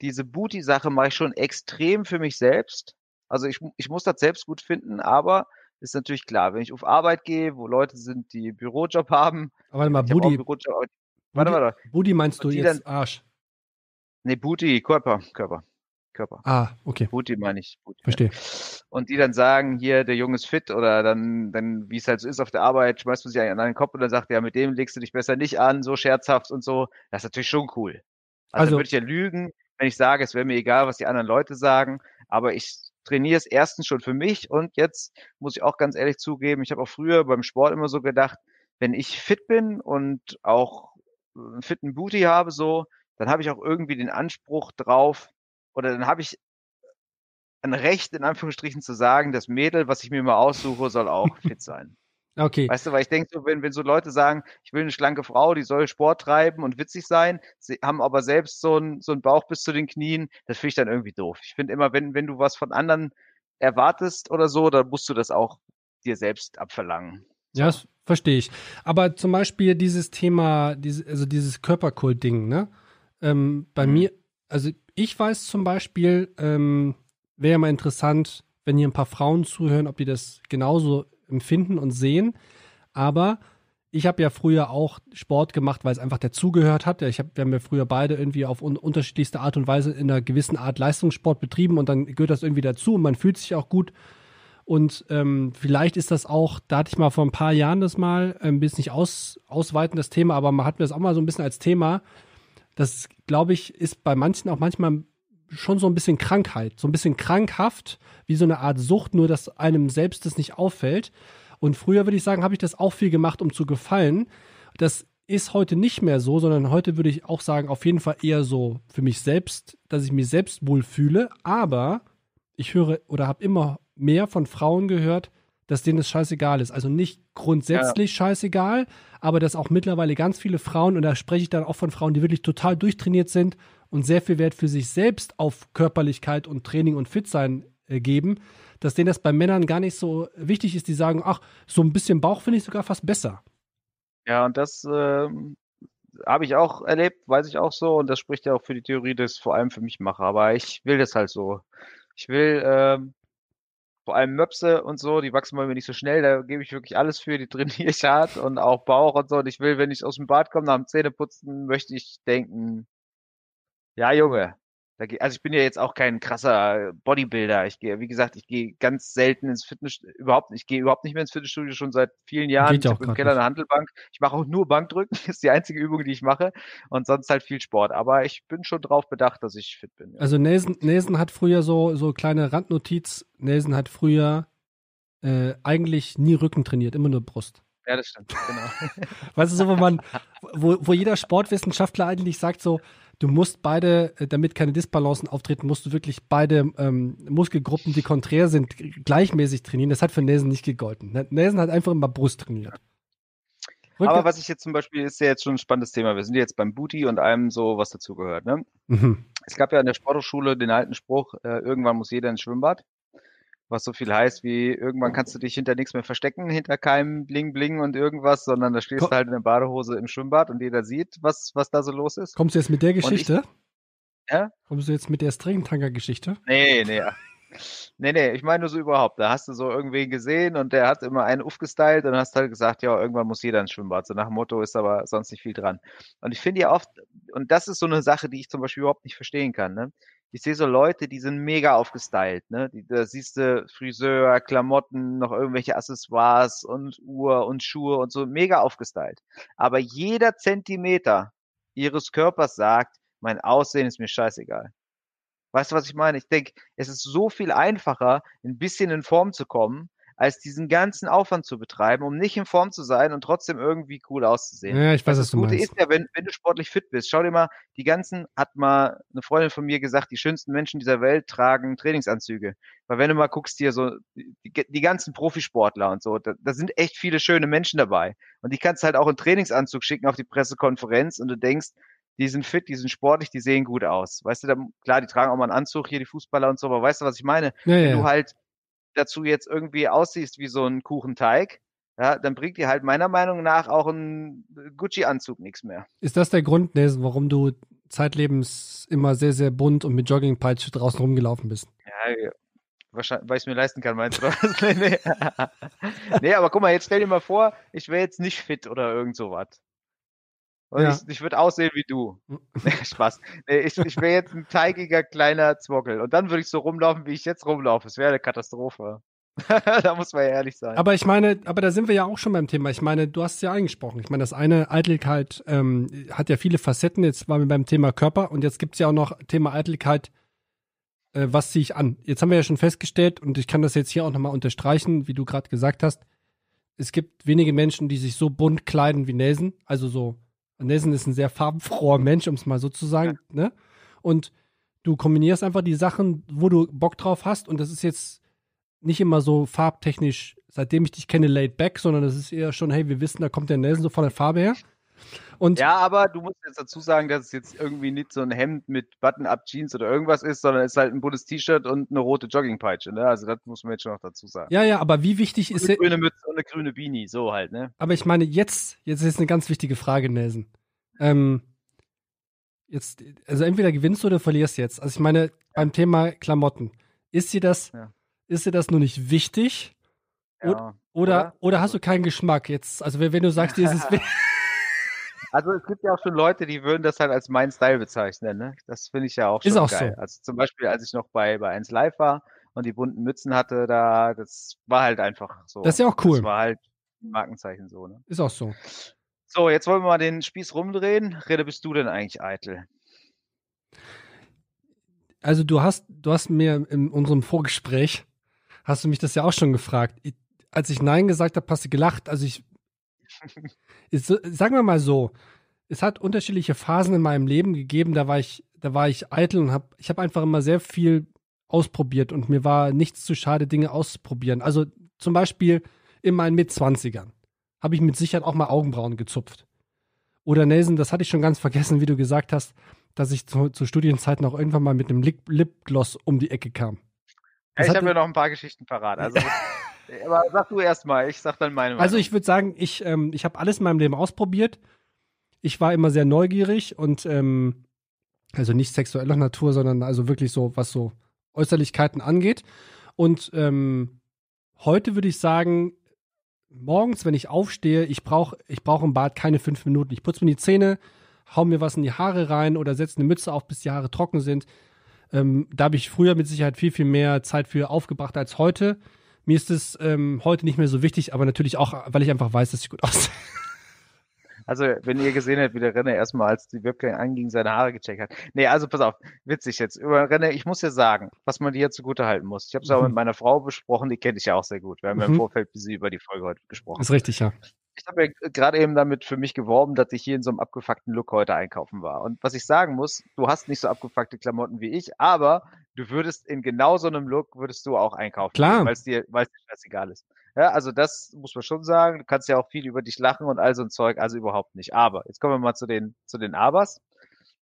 diese Booty-Sache mache ich schon extrem für mich selbst. Also ich, ich muss das selbst gut finden, aber ist natürlich klar, wenn ich auf Arbeit gehe, wo Leute sind, die Bürojob haben, Aber warte mal, Booty, Bürojob, warte, warte, Booty meinst du jetzt Arsch? nee, Booty, Körper, Körper, Körper. Ah, okay, Booty meine ich. Booty, verstehe. Und die dann sagen, hier, der Junge ist fit oder dann, dann, wie es halt so ist auf der Arbeit, schmeißt man sich einen an den Kopf und dann sagt ja, mit dem legst du dich besser nicht an, so scherzhaft und so. Das ist natürlich schon cool. Also, Also- würde ich ja lügen, wenn ich sage, es wäre mir egal, was die anderen Leute sagen, aber ich trainiere es erstens schon für mich und jetzt muss ich auch ganz ehrlich zugeben, ich habe auch früher beim Sport immer so gedacht, wenn ich fit bin und auch einen fitten Booty habe, so, dann habe ich auch irgendwie den Anspruch drauf oder dann habe ich ein Recht, in Anführungsstrichen, zu sagen, das Mädel, was ich mir mal aussuche, soll auch fit sein. Okay, Weißt du, weil ich denke, so, wenn, wenn so Leute sagen, ich will eine schlanke Frau, die soll Sport treiben und witzig sein, sie haben aber selbst so einen so einen Bauch bis zu den Knien, das finde ich dann irgendwie doof. Ich finde immer, wenn, wenn du was von anderen erwartest oder so, dann musst du das auch dir selbst abverlangen. Ja, das verstehe ich. Aber zum Beispiel dieses Thema, diese, also dieses Körperkult-Ding, ne? Ähm, bei Mhm. mir, also ich weiß zum Beispiel, ähm, wäre ja mal interessant, wenn hier ein paar Frauen zuhören, ob die das genauso empfinden und sehen. Aber ich habe ja früher auch Sport gemacht, weil es einfach dazugehört hat. Ich hab, wir haben ja früher beide irgendwie auf un unterschiedlichste Art und Weise in einer gewissen Art Leistungssport betrieben und dann gehört das irgendwie dazu und man fühlt sich auch gut. Und ähm, vielleicht ist das auch, da hatte ich mal vor ein paar Jahren das mal, ein bisschen nicht aus, ausweiten das Thema, aber man hat mir das auch mal so ein bisschen als Thema. Das, glaube ich, ist bei manchen auch manchmal schon so ein bisschen Krankheit, so ein bisschen krankhaft, wie so eine Art Sucht, nur dass einem selbst das nicht auffällt. Und früher würde ich sagen, habe ich das auch viel gemacht, um zu gefallen. Das ist heute nicht mehr so, sondern heute würde ich auch sagen, auf jeden Fall eher so für mich selbst, dass ich mich selbst wohlfühle. Aber ich höre oder habe immer mehr von Frauen gehört, dass denen das scheißegal ist. Also nicht grundsätzlich scheißegal, aber dass auch mittlerweile ganz viele Frauen, und da spreche ich dann auch von Frauen, die wirklich total durchtrainiert sind und sehr viel Wert für sich selbst auf Körperlichkeit und Training und Fitsein äh, geben, dass denen das bei Männern gar nicht so wichtig ist, die sagen, ach, so ein bisschen Bauch finde ich sogar fast besser. Ja, und das ähm, habe ich auch erlebt, weiß ich auch so. Und das spricht ja auch für die Theorie, dass ich es vor allem für mich mache. Aber ich will das halt so. Ich will ähm, vor allem Möpse und so, die wachsen bei mir nicht so schnell. Da gebe ich wirklich alles für. Die trainiere ich hart und auch Bauch und so. Und ich will, wenn ich aus dem Bad komme, nach dem Zähneputzen, möchte ich denken, ja, Junge. Also ich bin ja jetzt auch kein krasser Bodybuilder. Ich gehe, wie gesagt, ich gehe ganz selten ins Fitness, überhaupt, ich gehe überhaupt nicht mehr ins Fitnessstudio schon seit vielen Jahren. Geht ich auch habe im Keller nicht. eine Handelbank. Ich mache auch nur Bankdrücken, ist die einzige Übung, die ich mache. Und sonst halt viel Sport. Aber ich bin schon drauf bedacht, dass ich fit bin. Ja. Also Nelson, Nelson hat früher so, so kleine Randnotiz, Nelson hat früher äh, eigentlich nie Rücken trainiert, immer nur Brust. Ja, das stimmt, genau. Weißt du, so, wo man, wo, wo jeder Sportwissenschaftler eigentlich sagt, so, du musst beide, äh, damit keine Disbalancen auftreten, musst du wirklich beide ähm, Muskelgruppen, die konträr sind, gleichmäßig trainieren. Das hat für Nelson nicht gegolten. Ne- Nelson hat einfach immer Brust trainiert. Rücken, Aber was ich jetzt zum Beispiel, ist ja jetzt schon ein spannendes Thema. Wir sind jetzt beim Booty und allem so, was dazugehört. Ne? mhm. Es gab ja in der Sporthochschule den alten Spruch, äh, irgendwann muss jeder ins Schwimmbad. Was so viel heißt wie, irgendwann kannst du dich hinter nichts mehr verstecken, hinter keinem Bling Bling und irgendwas, sondern da stehst Ko- du halt in der Badehose im Schwimmbad und jeder sieht, was, was da so los ist. Kommst du jetzt mit der ich- Geschichte? Ja? Kommst du jetzt mit der Stringtanker-Geschichte? Nee, nee. Nee, nee, ich meine nur so überhaupt. Da hast du so irgendwen gesehen und der hat immer einen aufgestylt und hast halt gesagt, ja, irgendwann muss jeder ein Schwimmbad. So nach dem Motto ist aber sonst nicht viel dran. Und ich finde ja oft, und das ist so eine Sache, die ich zum Beispiel überhaupt nicht verstehen kann, ne? Ich sehe so Leute, die sind mega aufgestylt, ne? Die, da siehst du Friseur, Klamotten, noch irgendwelche Accessoires und Uhr und Schuhe und so, mega aufgestylt. Aber jeder Zentimeter ihres Körpers sagt, mein Aussehen ist mir scheißegal. Weißt du, was ich meine? Ich denke, es ist so viel einfacher, ein bisschen in Form zu kommen, als diesen ganzen Aufwand zu betreiben, um nicht in Form zu sein und trotzdem irgendwie cool auszusehen. Ja, ich weiß, was das du Gute meinst. ist ja, wenn, wenn du sportlich fit bist, schau dir mal, die ganzen, hat mal eine Freundin von mir gesagt, die schönsten Menschen dieser Welt tragen Trainingsanzüge. Weil wenn du mal guckst hier so, die, die ganzen Profisportler und so, da, da sind echt viele schöne Menschen dabei. Und die kannst halt auch in Trainingsanzug schicken auf die Pressekonferenz und du denkst, die sind fit, die sind sportlich, die sehen gut aus. Weißt du, da, klar, die tragen auch mal einen Anzug hier, die Fußballer und so, aber weißt du, was ich meine? Ja, Wenn ja, du halt dazu jetzt irgendwie aussiehst wie so ein Kuchenteig, ja, dann bringt dir halt meiner Meinung nach auch ein Gucci-Anzug nichts mehr. Ist das der Grund, Nelson, warum du zeitlebens immer sehr, sehr bunt und mit Joggingpeitsche draußen rumgelaufen bist? Ja, wahrscheinlich, weil ich es mir leisten kann, meinst du? das? nee, nee. nee, aber guck mal, jetzt stell dir mal vor, ich wäre jetzt nicht fit oder irgend sowas. Und Ja. ich, ich würde aussehen wie du. Nee, Spaß. Ich ich wäre jetzt ein teigiger kleiner Zwockel. Und dann würde ich so rumlaufen, wie ich jetzt rumlaufe. Es wäre eine Katastrophe. da muss man ja ehrlich sein. Aber ich meine, aber da sind wir ja auch schon beim Thema. Ich meine, du hast es ja angesprochen. Ich meine, das eine Eitelkeit ähm, hat ja viele Facetten. Jetzt waren wir beim Thema Körper und jetzt gibt's ja auch noch Thema Eitelkeit, äh, was ziehe ich an? Jetzt haben wir ja schon festgestellt und ich kann das jetzt hier auch nochmal unterstreichen, wie du gerade gesagt hast. Es gibt wenige Menschen, die sich so bunt kleiden wie Nelson. Also so, Nelson ist ein sehr farbenfroher Mensch, um es mal so zu sagen. Ne? Und du kombinierst einfach die Sachen, wo du Bock drauf hast und das ist jetzt nicht immer so farbtechnisch, seitdem ich dich kenne, laid back, sondern das ist eher schon, hey, wir wissen, da kommt der Nelson so von der Farbe her. Und Ja, aber du musst jetzt dazu sagen, dass es jetzt irgendwie nicht so ein Hemd mit Button-Up-Jeans oder irgendwas ist, sondern es ist halt ein buntes T-Shirt und eine rote Joggingpeitsche. Ne? Also das muss man jetzt schon noch dazu sagen. ja, ja, aber wie wichtig Und ist eine grüne Mütze und eine grüne Beanie, so halt, ne? aber ich meine, jetzt, jetzt ist eine ganz wichtige Frage, Nelson. Ähm, jetzt, also entweder gewinnst du oder verlierst jetzt. Also ich meine, beim Thema Klamotten, ist dir das, Ja. ist dir das nur nicht wichtig? Ja. Oder, oder, oder hast du keinen Geschmack jetzt? Also wenn wenn du sagst, dir ist es Also es gibt ja auch schon Leute, die würden das halt als mein Style bezeichnen, ne? Das finde ich ja auch schon Ist auch geil. so. Also zum Beispiel, als ich noch bei, bei 1 Live war und die bunten Mützen hatte, da, das war halt einfach so. Das ist ja auch cool. Das war halt ein Markenzeichen so, ne? ist auch so. So, jetzt wollen wir mal den Spieß rumdrehen. Rede, bist du denn eigentlich eitel? Also du hast, du hast mir in unserem Vorgespräch, hast du mich das ja auch schon gefragt. Ich, als ich Nein gesagt habe, hast du gelacht. Also ich, so- sagen wir mal so, es hat unterschiedliche Phasen in meinem Leben gegeben. Da war ich, da war ich eitel und habe, ich habe einfach immer sehr viel ausprobiert und mir war nichts zu schade, Dinge auszuprobieren. Also zum Beispiel in meinen Mitzwanzigern habe ich mit Sicherheit auch mal Augenbrauen gezupft. Oder Nelson, das hatte ich schon ganz vergessen, wie du gesagt hast, dass ich zu, zu Studienzeiten auch irgendwann mal mit einem Lip Lipgloss um die Ecke kam. Das ich habe ja noch ein paar Geschichten parat. Also, aber sag du erst mal, ich sag dann meine Also Meinung. ich würde sagen, ich, ähm, ich habe alles in meinem Leben ausprobiert. Ich war immer sehr neugierig und ähm, also nicht sexueller Natur, sondern also wirklich so, was so Äußerlichkeiten angeht. Und ähm, heute würde ich sagen, morgens, wenn ich aufstehe, ich brauche ich brauch im Bad keine fünf Minuten. Ich putze mir die Zähne, hau mir was in die Haare rein oder setze eine Mütze auf, bis die Haare trocken sind. Ähm, da habe ich früher mit Sicherheit viel, viel mehr Zeit für aufgebracht als heute. Mir ist es ähm, heute nicht mehr so wichtig, aber natürlich auch, weil ich einfach weiß, dass ich gut aussehe. Also, wenn ihr gesehen habt, wie der Renner erstmal, als die Webcam anging, seine Haare gecheckt hat. Nee, also pass auf, witzig jetzt. Über Renner, ich muss dir sagen, was man dir hier zugute halten muss. Ich habe es auch Mhm. mit meiner Frau besprochen, die kennt dich ja auch sehr gut. Wir haben ja im Mhm. Vorfeld sie über die Folge heute gesprochen. Ist richtig, ja. Ich habe ja gerade eben damit für mich geworben, dass ich hier in so einem abgefuckten Look heute einkaufen war. Und was ich sagen muss, du hast nicht so abgefuckte Klamotten wie ich, aber du würdest in genau so einem Look würdest du auch einkaufen. Klar. Weil es dir, weil es dir scheißegal ist. Ja, also das muss man schon sagen. Du kannst ja auch viel über dich lachen und all so ein Zeug, also überhaupt nicht. Aber, jetzt kommen wir mal zu den, zu den Abers.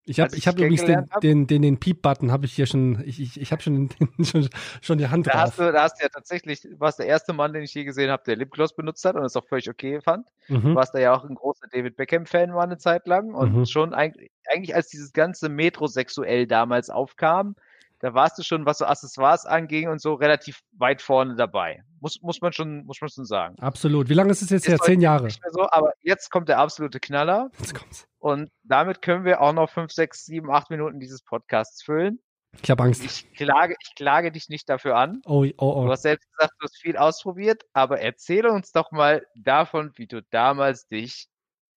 Ich habe ich hab übrigens den, hab- den, den, den Piep-Button habe ich hier schon, ich, ich, ich habe schon, den- schon, schon die Hand Da drauf. hast du, da hast du ja tatsächlich, du warst der erste Mann, den ich je gesehen habe, der Lipgloss benutzt hat und es auch völlig okay fand. Du Mhm. warst da ja auch ein großer David Beckham-Fan war eine Zeit lang und Mhm. schon eigentlich, eigentlich als dieses ganze Metrosexuell damals aufkam, da warst du schon, was so Accessoires anging und so, relativ weit vorne dabei. Muss, muss man schon, muss man schon sagen. Absolut. Wie lange ist es jetzt Ist her? Zehn Jahre. Nicht mehr so, aber jetzt kommt der absolute Knaller. Jetzt kommt's. Und damit können wir auch noch fünf, sechs, sieben, acht Minuten dieses Podcasts füllen. Ich habe Angst. Ich klage, ich klage dich nicht dafür an. Oh, oh, Du oh. hast selbst gesagt, du hast viel ausprobiert, aber erzähle uns doch mal davon, wie du damals dich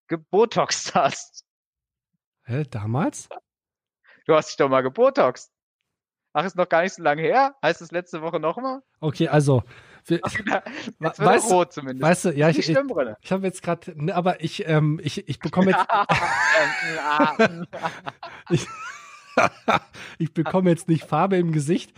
gebotoxt hast. Hä, damals? Du hast dich doch mal gebotoxt. Ach, ist noch gar nicht so lange her? Heißt es letzte Woche nochmal? Okay, also. Wir, Jetzt weißt du- rot zumindest. weißt du, ja, Die ich, ich, ich habe jetzt gerade, ne, aber ich, ähm, ich, ich bekomme jetzt, ich, ich bekomme jetzt nicht Farbe im Gesicht,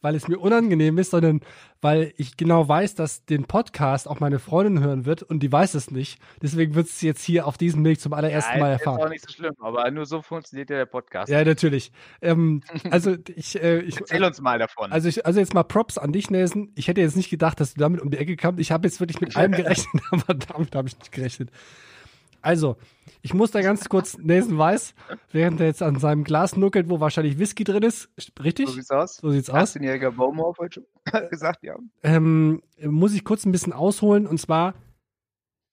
weil es mir unangenehm ist, sondern weil ich genau weiß, dass den Podcast auch meine Freundin hören wird und die weiß es nicht. Deswegen wird es jetzt hier auf diesem Weg zum allerersten Mal Nein, ist auch erfahren. nicht so schlimm, aber nur so funktioniert ja der Podcast. Ja, natürlich. Ähm, also ich, äh, ich, Erzähl uns mal davon. Also, ich, also jetzt mal Props an dich, Nelson. Ich hätte jetzt nicht gedacht, dass du damit um die Ecke kamst. Ich habe jetzt wirklich mit allem gerechnet, aber damit habe ich nicht gerechnet. Also, ich muss da ganz kurz, Nelson weiß, während er jetzt an seinem Glas nuckelt, wo wahrscheinlich Whisky drin ist, richtig? so sieht's aus. So sieht's aus. 18-jähriger Baumer heute schon gesagt, ja. Ähm, muss ich kurz ein bisschen ausholen und zwar,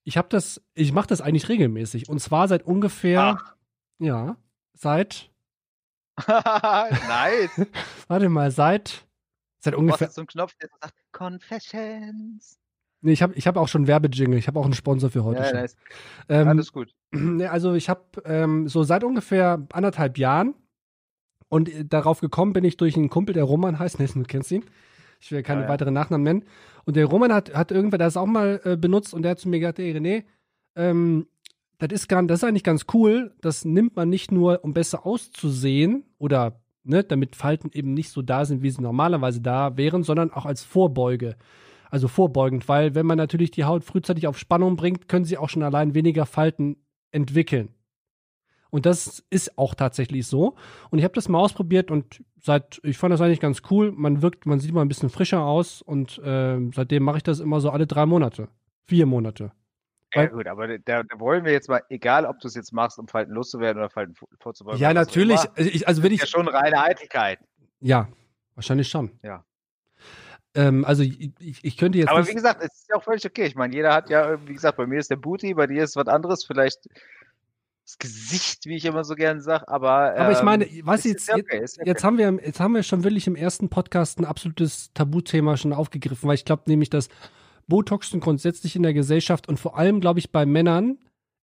ich habe das, ich mache das eigentlich regelmäßig und zwar seit ungefähr, Ach. ja, seit, nice. warte mal, seit, seit Du ungefähr, hast zum Knopf, der sagt Confessions. Nee, ich habe ich hab auch schon Werbejingle, ich habe auch einen Sponsor für heute Ja, schon. nice. Ähm, Alles gut. Also ich habe ähm, so seit ungefähr anderthalb Jahren und äh, darauf gekommen bin ich durch einen Kumpel, der Roman heißt, ne, du kennst ihn. Ich will keine Ja, ja. weiteren Nachnamen nennen. Und der Roman hat, hat irgendwer das auch mal äh, benutzt und der hat zu mir gesagt, ey René, ähm, das ist, gar, das ist eigentlich ganz cool. Das nimmt man nicht nur, um besser auszusehen oder ne, damit Falten eben nicht so da sind, wie sie normalerweise da wären, sondern auch als Vorbeuge. Also vorbeugend, weil wenn man natürlich die Haut frühzeitig auf Spannung bringt, können sie auch schon allein weniger Falten entwickeln. Und das ist auch tatsächlich so. Und ich habe das mal ausprobiert und seit, ich fand das eigentlich ganz cool. Man wirkt, man sieht mal ein bisschen frischer aus und ähm, seitdem mache ich das immer so alle drei Monate. Vier Monate. Ja, gut, aber da, da wollen wir jetzt mal, egal ob du es jetzt machst, um Falten loszuwerden oder Falten vor- vorzubeugen. Ja, natürlich. immer, Also, also wenn ist ich, ja schon reine Eitelkeit. ja, wahrscheinlich schon. Ja. Ähm, also ich, ich, könnte jetzt Aber wie gesagt, es ist ja auch völlig okay. Ich meine, jeder hat ja, wie gesagt, bei mir ist der Booty, bei dir ist was anderes, vielleicht das Gesicht, wie ich immer so gerne sage, aber. Aber ich ähm, meine, was ist- jetzt, okay, ja okay. jetzt haben wir, jetzt haben wir schon wirklich im ersten Podcast ein absolutes Tabuthema schon aufgegriffen, weil ich glaube nämlich, dass Botoxen grundsätzlich in der Gesellschaft und vor allem, glaube ich, bei Männern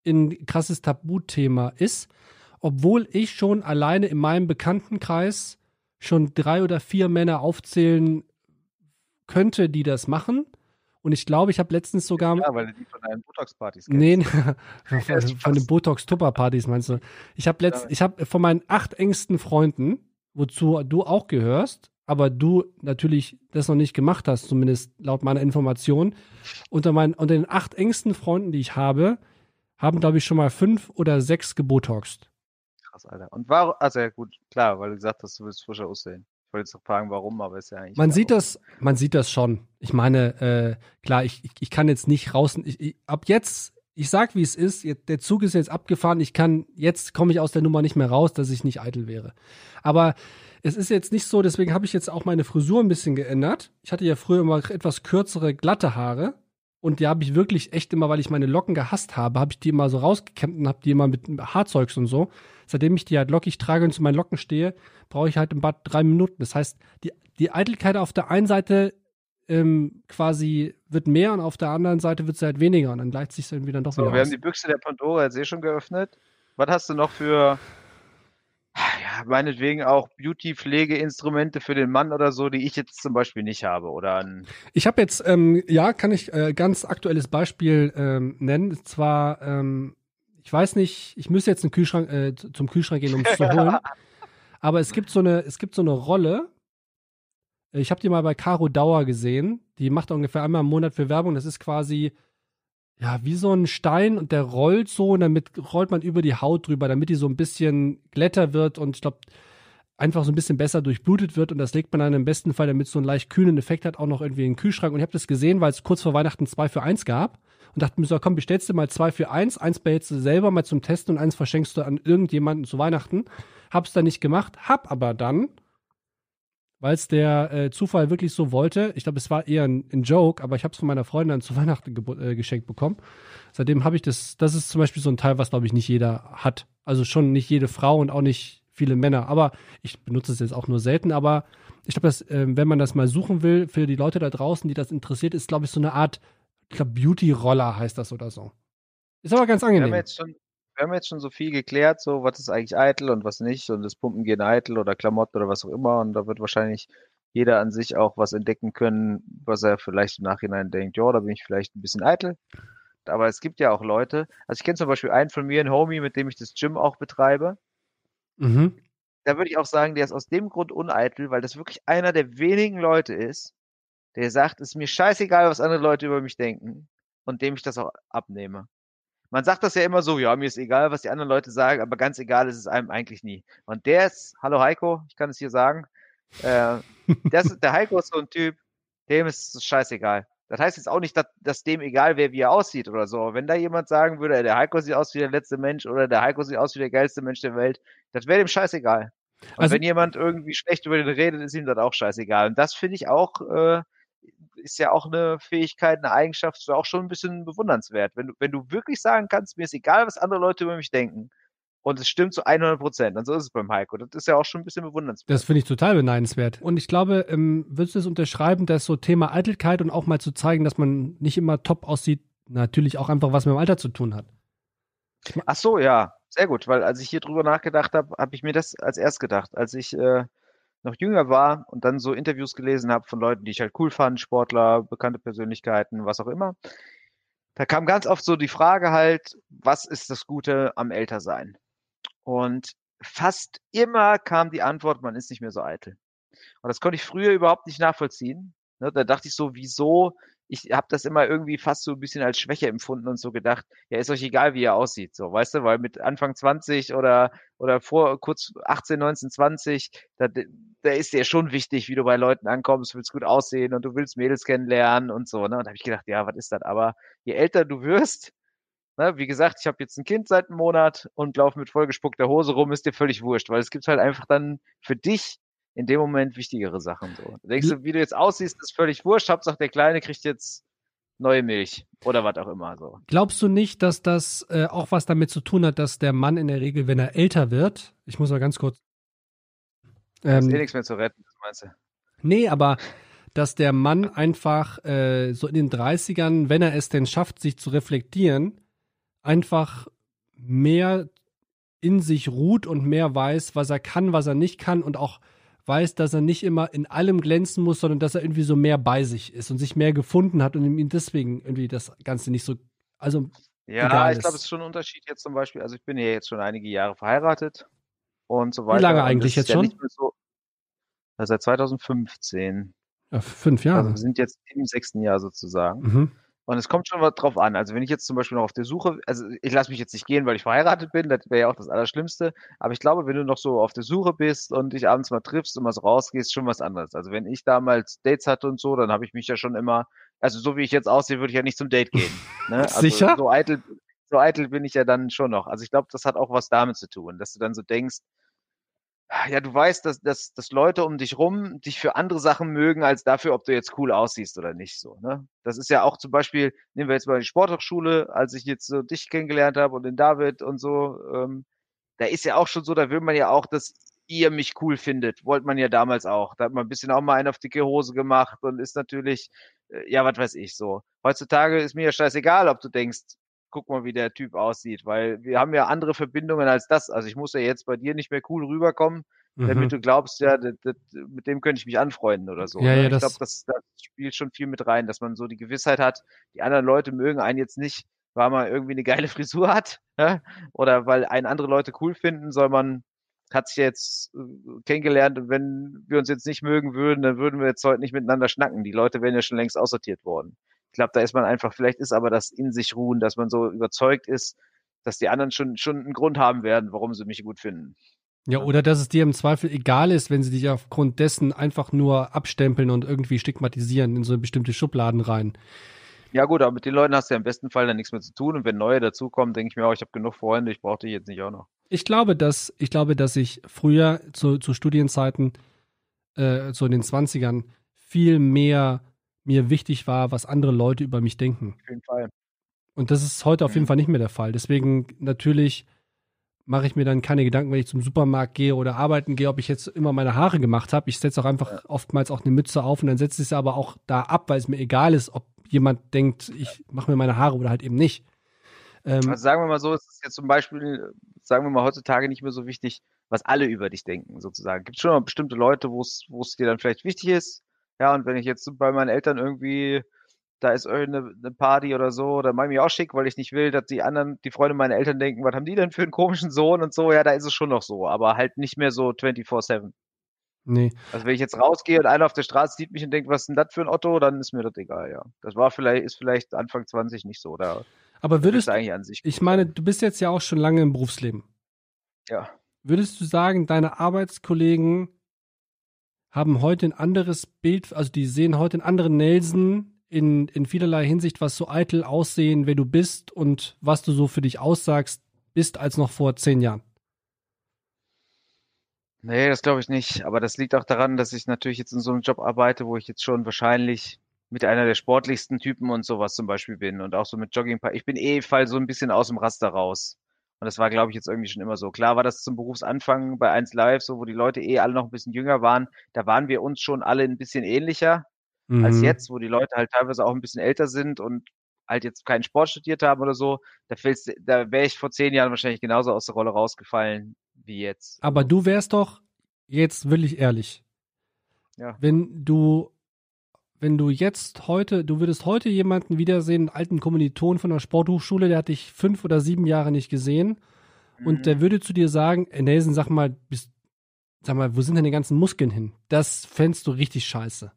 ein krasses Tabuthema ist, obwohl ich schon alleine in meinem Bekanntenkreis schon drei oder vier Männer aufzählen könnte, die das machen. Und ich glaube, ich habe letztens sogar Ja, weil du die von deinen Botox-Partys kennst. Nee, von, von den. Botox-Tupper-Partys meinst du? Ich habe letzt, ich habe von meinen acht engsten Freunden, wozu du auch gehörst, aber du natürlich das noch nicht gemacht hast, zumindest laut meiner Information. Unter meinen, unter den acht engsten Freunden, die ich habe, haben glaube ich schon mal fünf oder sechs gebotoxt. Krass, Alter. Und warum, also ja gut, klar, weil du gesagt hast, du willst frischer aussehen. Ich wollte jetzt noch fragen, warum, aber ist ja eigentlich. Man sieht das, man sieht das schon. Ich meine, äh, klar, ich, ich, ich kann jetzt nicht raus. Ich, ich, ab jetzt, ich sag, wie es ist. Der Zug ist jetzt abgefahren. Ich kann, jetzt komme ich aus der Nummer nicht mehr raus, dass ich nicht eitel wäre. Aber es ist jetzt nicht so, deswegen habe ich jetzt auch meine Frisur ein bisschen geändert. Ich hatte ja früher immer etwas kürzere, glatte Haare. Und die habe ich wirklich echt immer, weil ich meine Locken gehasst habe, habe ich die immer so rausgekämmt und habe die immer mit Haarzeugs und so. Seitdem ich die halt lockig trage und zu meinen Locken stehe, brauche ich halt im Bad drei Minuten. Das heißt, die, die Eitelkeit auf der einen Seite ähm, quasi wird mehr und auf der anderen Seite wird sie halt weniger und dann gleicht sich irgendwie dann doch So, wir aus. haben die Büchse der Pandora jetzt eh schon geöffnet. Was hast du noch für, ja, meinetwegen auch Beauty-Pflegeinstrumente für den Mann oder so, die ich jetzt zum Beispiel nicht habe? Oder Ich habe jetzt, ähm, ja, kann ich äh, ganz aktuelles Beispiel ähm, nennen. Und zwar, ähm, ich weiß nicht, ich müsste jetzt einen Kühlschrank, äh, zum Kühlschrank gehen, um es zu holen. Aber es gibt so eine, es gibt so eine Rolle. Ich habe die mal bei Caro Dauer gesehen. Die macht ungefähr einmal im Monat für Werbung. Das ist quasi ja wie so ein Stein und der rollt so und damit rollt man über die Haut drüber, damit die so ein bisschen glätter wird und ich glaube einfach so ein bisschen besser durchblutet wird und das legt man dann im besten Fall, damit es so einen leicht kühlen Effekt hat, auch noch irgendwie in den Kühlschrank. Und ich habe das gesehen, weil es kurz vor Weihnachten zwei für eins gab und dachte mir so, komm, bestellst du mal zwei für eins, eins behältst du selber mal zum Testen und eins verschenkst du an irgendjemanden zu Weihnachten. Hab's dann nicht gemacht, hab aber dann weil es der äh, Zufall wirklich so wollte. Ich glaube, es war eher ein, ein Joke, aber ich habe es von meiner Freundin zu Weihnachten äh, geschenkt bekommen. Seitdem habe ich das, das ist zum Beispiel so ein Teil, was, glaube ich, nicht jeder hat. Also schon nicht jede Frau und auch nicht viele Männer. Aber ich benutze es jetzt auch nur selten, aber ich glaube, dass, äh, wenn man das mal suchen will, für die Leute da draußen, die das interessiert, ist, glaube ich, so eine Art, ich glaube, Beauty-Roller heißt das oder so. Ist aber ganz Wir angenehm. haben jetzt schon, wir haben jetzt schon so viel geklärt, so was ist eigentlich eitel und was nicht und das Pumpen gehen eitel oder Klamotten oder was auch immer und da wird wahrscheinlich jeder an sich auch was entdecken können, was er vielleicht im Nachhinein denkt, ja, da bin ich vielleicht ein bisschen eitel. Aber es gibt ja auch Leute, also ich kenne zum Beispiel einen von mir, einen Homie, mit dem ich das Gym auch betreibe. Mhm. Da würde ich auch sagen, der ist aus dem Grund uneitel, weil das wirklich einer der wenigen Leute ist, der sagt, es ist mir scheißegal, was andere Leute über mich denken und dem ich das auch abnehme. Man sagt das ja immer so, ja, mir ist egal, was die anderen Leute sagen, aber ganz egal ist es einem eigentlich nie. Und der ist, hallo Heiko, ich kann es hier sagen, äh, das, der Heiko ist so ein Typ, dem ist es scheißegal. Das heißt jetzt auch nicht, dass, dass dem egal wäre, wie er aussieht oder so. Wenn da jemand sagen würde, der Heiko sieht aus wie der letzte Mensch oder der Heiko sieht aus wie der geilste Mensch der Welt, das wäre dem scheißegal. Und Also- wenn jemand irgendwie schlecht über den redet, ist ihm das auch scheißegal. Und das finde ich auch, äh, ist ja auch eine Fähigkeit, eine Eigenschaft, so auch schon ein bisschen bewundernswert. Wenn du, wenn du wirklich sagen kannst, mir ist egal, was andere Leute über mich denken. Und es stimmt zu 100 Prozent. Und so ist es beim Heiko. Das ist ja auch schon ein bisschen bewundernswert. Das finde ich total beneidenswert. Und ich glaube, ähm, würdest du es unterschreiben, dass so Thema Eitelkeit und auch mal zu zeigen, dass man nicht immer top aussieht, natürlich auch einfach was mit dem Alter zu tun hat. Ach so, ja, sehr gut, weil als ich hier drüber nachgedacht habe, habe ich mir das als erst gedacht, als ich äh, noch jünger war und dann so Interviews gelesen habe von Leuten, die ich halt cool fand, Sportler, bekannte Persönlichkeiten, was auch immer. Da kam ganz oft so die Frage halt, was ist das Gute am Ältersein? Und fast immer kam die Antwort, man ist nicht mehr so eitel. Und das konnte ich früher überhaupt nicht nachvollziehen. Ne, da dachte ich so, wieso? Ich habe das immer irgendwie fast so ein bisschen als Schwäche empfunden und so gedacht, ja, ist euch egal, wie er aussieht, so, weißt du, weil mit Anfang 20 oder oder vor kurz 18, 19, 20, da, da ist dir schon wichtig, wie du bei Leuten ankommst, willst gut aussehen und du willst Mädels kennenlernen und so, ne? Und da habe ich gedacht, ja, was ist das? Aber je älter du wirst, ne, wie gesagt, ich habe jetzt ein Kind seit einem Monat und laufe mit vollgespuckter Hose rum, ist dir völlig wurscht, weil es gibt halt einfach dann für dich in dem Moment wichtigere Sachen. So. Da denkst du, wie du jetzt aussiehst, ist völlig wurscht. Hauptsache der Kleine kriegt jetzt neue Milch oder was auch immer. So. Glaubst du nicht, dass das äh, auch was damit zu tun hat, dass der Mann in der Regel, wenn er älter wird, ich muss mal ganz kurz. Da ist Ähm, eh nichts mehr zu retten, was meinst du? Nee, aber dass der Mann einfach äh, so in den 30ern, wenn er es denn schafft, sich zu reflektieren, einfach mehr in sich ruht und mehr weiß, was er kann, was er nicht kann und auch weiß, dass er nicht immer in allem glänzen muss, sondern dass er irgendwie so mehr bei sich ist und sich mehr gefunden hat und ihm deswegen irgendwie das Ganze nicht so, also Ja, ich glaube, es ist schon ein Unterschied jetzt zum Beispiel. Also ich bin ja jetzt schon einige Jahre verheiratet und so weiter. lange und eigentlich jetzt schon? nicht mehr so, ja, seit 2015. ja, fünf Also Jahre. wir sind jetzt im sechsten Jahr sozusagen. Mhm. Und es kommt schon was drauf an. Also wenn ich jetzt zum Beispiel noch auf der Suche, also ich lasse mich jetzt nicht gehen, weil ich verheiratet bin, das wäre ja auch das Allerschlimmste. Aber ich glaube, wenn du noch so auf der Suche bist und dich abends mal triffst und mal so rausgehst, schon was anderes. Also wenn ich damals Dates hatte und so, dann habe ich mich ja schon immer, also so wie ich jetzt aussehe, würde ich ja nicht zum Date gehen. Ne? Also Sicher? So eitel, so eitel bin ich ja dann schon noch. Also ich glaube, das hat auch was damit zu tun, dass du dann so denkst, ja, du weißt, dass, dass, dass Leute um dich rum dich für andere Sachen mögen, als dafür, ob du jetzt cool aussiehst oder nicht so. Ne? Das ist ja auch zum Beispiel, nehmen wir jetzt mal die Sporthochschule, als ich jetzt so dich kennengelernt habe und den David und so, ähm, da ist ja auch schon so, da will man ja auch, dass ihr mich cool findet. Wollte man ja damals auch. Da hat man ein bisschen auch mal einen auf dicke Hose gemacht und ist natürlich, äh, ja, was weiß ich so. Heutzutage ist mir ja scheißegal, ob du denkst, guck mal, wie der Typ aussieht, weil wir haben ja andere Verbindungen als das. Also ich muss ja jetzt bei dir nicht mehr cool rüberkommen, damit Mhm. du glaubst, ja, das, das, mit dem könnte ich mich anfreunden oder so. Ja, ne? ja, ich glaube, das, das spielt schon viel mit rein, dass man so die Gewissheit hat, die anderen Leute mögen einen jetzt nicht, weil man irgendwie eine geile Frisur hat, ne? oder weil einen andere Leute cool finden, soll man hat sich jetzt äh, kennengelernt und wenn wir uns jetzt nicht mögen würden, dann würden wir jetzt heute nicht miteinander schnacken. Die Leute wären ja schon längst aussortiert worden. Ich glaube, da ist man einfach, vielleicht ist aber das in sich ruhen, dass man so überzeugt ist, dass die anderen schon, schon einen Grund haben werden, warum sie mich gut finden. Ja, oder dass es dir im Zweifel egal ist, wenn sie dich aufgrund dessen einfach nur abstempeln und irgendwie stigmatisieren in so bestimmte Schubladen rein. Ja gut, aber mit den Leuten hast du ja im besten Fall dann nichts mehr zu tun und wenn neue dazukommen, denke ich mir auch, ich habe genug Freunde, ich brauche dich jetzt nicht auch noch. Ich glaube, dass ich glaube, dass ich früher zu, zu Studienzeiten äh, so in den 20ern, viel mehr mir wichtig war, was andere Leute über mich denken. Auf jeden Fall. Und das ist heute auf jeden Mhm. Fall nicht mehr der Fall. Deswegen natürlich mache ich mir dann keine Gedanken, wenn ich zum Supermarkt gehe oder arbeiten gehe, ob ich jetzt immer meine Haare gemacht habe. Ich setze auch einfach oftmals auch eine Mütze auf und dann setze ich sie aber auch da ab, weil es mir egal ist, ob jemand denkt, ich mache mir meine Haare oder halt eben nicht. Ähm, Also sagen wir mal so, es ist jetzt zum Beispiel, sagen wir mal heutzutage nicht mehr so wichtig, was alle über dich denken, sozusagen. Gibt schon noch bestimmte Leute, es, wo es dir dann vielleicht wichtig ist. Ja, und wenn ich jetzt bei meinen Eltern irgendwie, da ist irgendeine eine Party oder so, dann mache ich mich auch schick, weil ich nicht will, dass die anderen, die Freunde meiner Eltern denken, was haben die denn für einen komischen Sohn und so, ja, da ist es schon noch so, aber halt nicht mehr so 24-7. nee. Also wenn ich jetzt rausgehe und einer auf der Straße sieht mich und denkt, was ist denn das für ein Otto, dann ist mir das egal, ja. Das war vielleicht, ist vielleicht Anfang 20 nicht so, da Aber würdest ist eigentlich an sich. ich meine, du bist jetzt ja auch schon lange im Berufsleben. Ja. Würdest du sagen, deine Arbeitskollegen haben heute ein anderes Bild, also die sehen heute einen anderen Nelson in, in vielerlei Hinsicht, was so eitel aussehen, wer du bist und was du so für dich aussagst, bist als noch vor zehn Jahren? Nee, das glaube ich nicht. Aber das liegt auch daran, dass ich natürlich jetzt in so einem Job arbeite, wo ich jetzt schon wahrscheinlich mit einer der sportlichsten Typen und sowas zum Beispiel bin und auch so mit Jogging. Ich bin eh fall so ein bisschen aus dem Raster raus. Und das war, glaube ich, jetzt irgendwie schon immer so. Klar war das zum Berufsanfang bei 1 Live, so wo die Leute eh alle noch ein bisschen jünger waren. Da waren wir uns schon alle ein bisschen ähnlicher als Mhm. jetzt, wo die Leute halt teilweise auch ein bisschen älter sind und halt jetzt keinen Sport studiert haben oder so. Da da wäre ich vor zehn Jahren wahrscheinlich genauso aus der Rolle rausgefallen wie jetzt. Aber du wärst doch jetzt wirklich ehrlich. Ja. Wenn du, wenn du jetzt heute, du würdest heute jemanden wiedersehen, einen alten Kommiliton von der Sporthochschule, der hat dich fünf oder sieben Jahre nicht gesehen und Mhm. der würde zu dir sagen, ey Nelson, sag mal, bist, sag mal, wo sind denn die ganzen Muskeln hin? Das fändst du richtig scheiße.